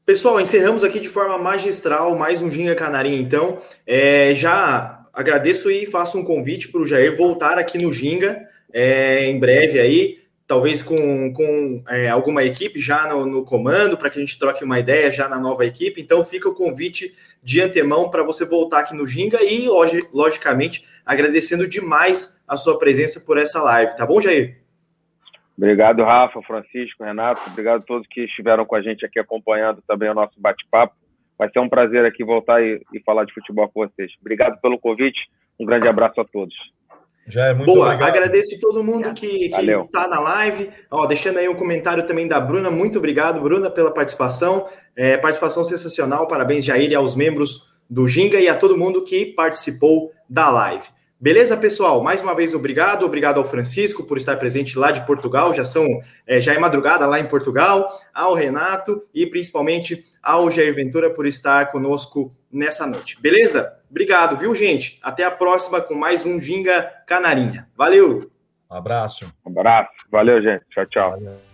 Pessoal, encerramos aqui de forma magistral mais um Ginga Canarinha, então. É, já agradeço e faço um convite para o Jair voltar aqui no Ginga é, em breve aí talvez com, com é, alguma equipe já no, no comando, para que a gente troque uma ideia já na nova equipe. Então fica o convite de antemão para você voltar aqui no Ginga e, logicamente, agradecendo demais a sua presença por essa live, tá bom, Jair? Obrigado, Rafa, Francisco, Renato, obrigado a todos que estiveram com a gente aqui acompanhando também o nosso bate-papo. Vai ser um prazer aqui voltar e, e falar de futebol com vocês. Obrigado pelo convite, um grande abraço a todos. Já é muito Boa, obrigado. agradeço todo mundo que, que tá na live. Ó, deixando aí um comentário também da Bruna. Muito obrigado, Bruna, pela participação. É, participação sensacional. Parabéns, Jair, e aos membros do Ginga e a todo mundo que participou da live. Beleza, pessoal? Mais uma vez, obrigado. Obrigado ao Francisco por estar presente lá de Portugal. Já são é, já é madrugada lá em Portugal. Ao Renato e principalmente ao Jair Ventura por estar conosco nessa noite. Beleza? Obrigado, viu, gente? Até a próxima com mais um Ginga Canarinha. Valeu! Um abraço. Um abraço. Valeu, gente. Tchau, tchau. Valeu.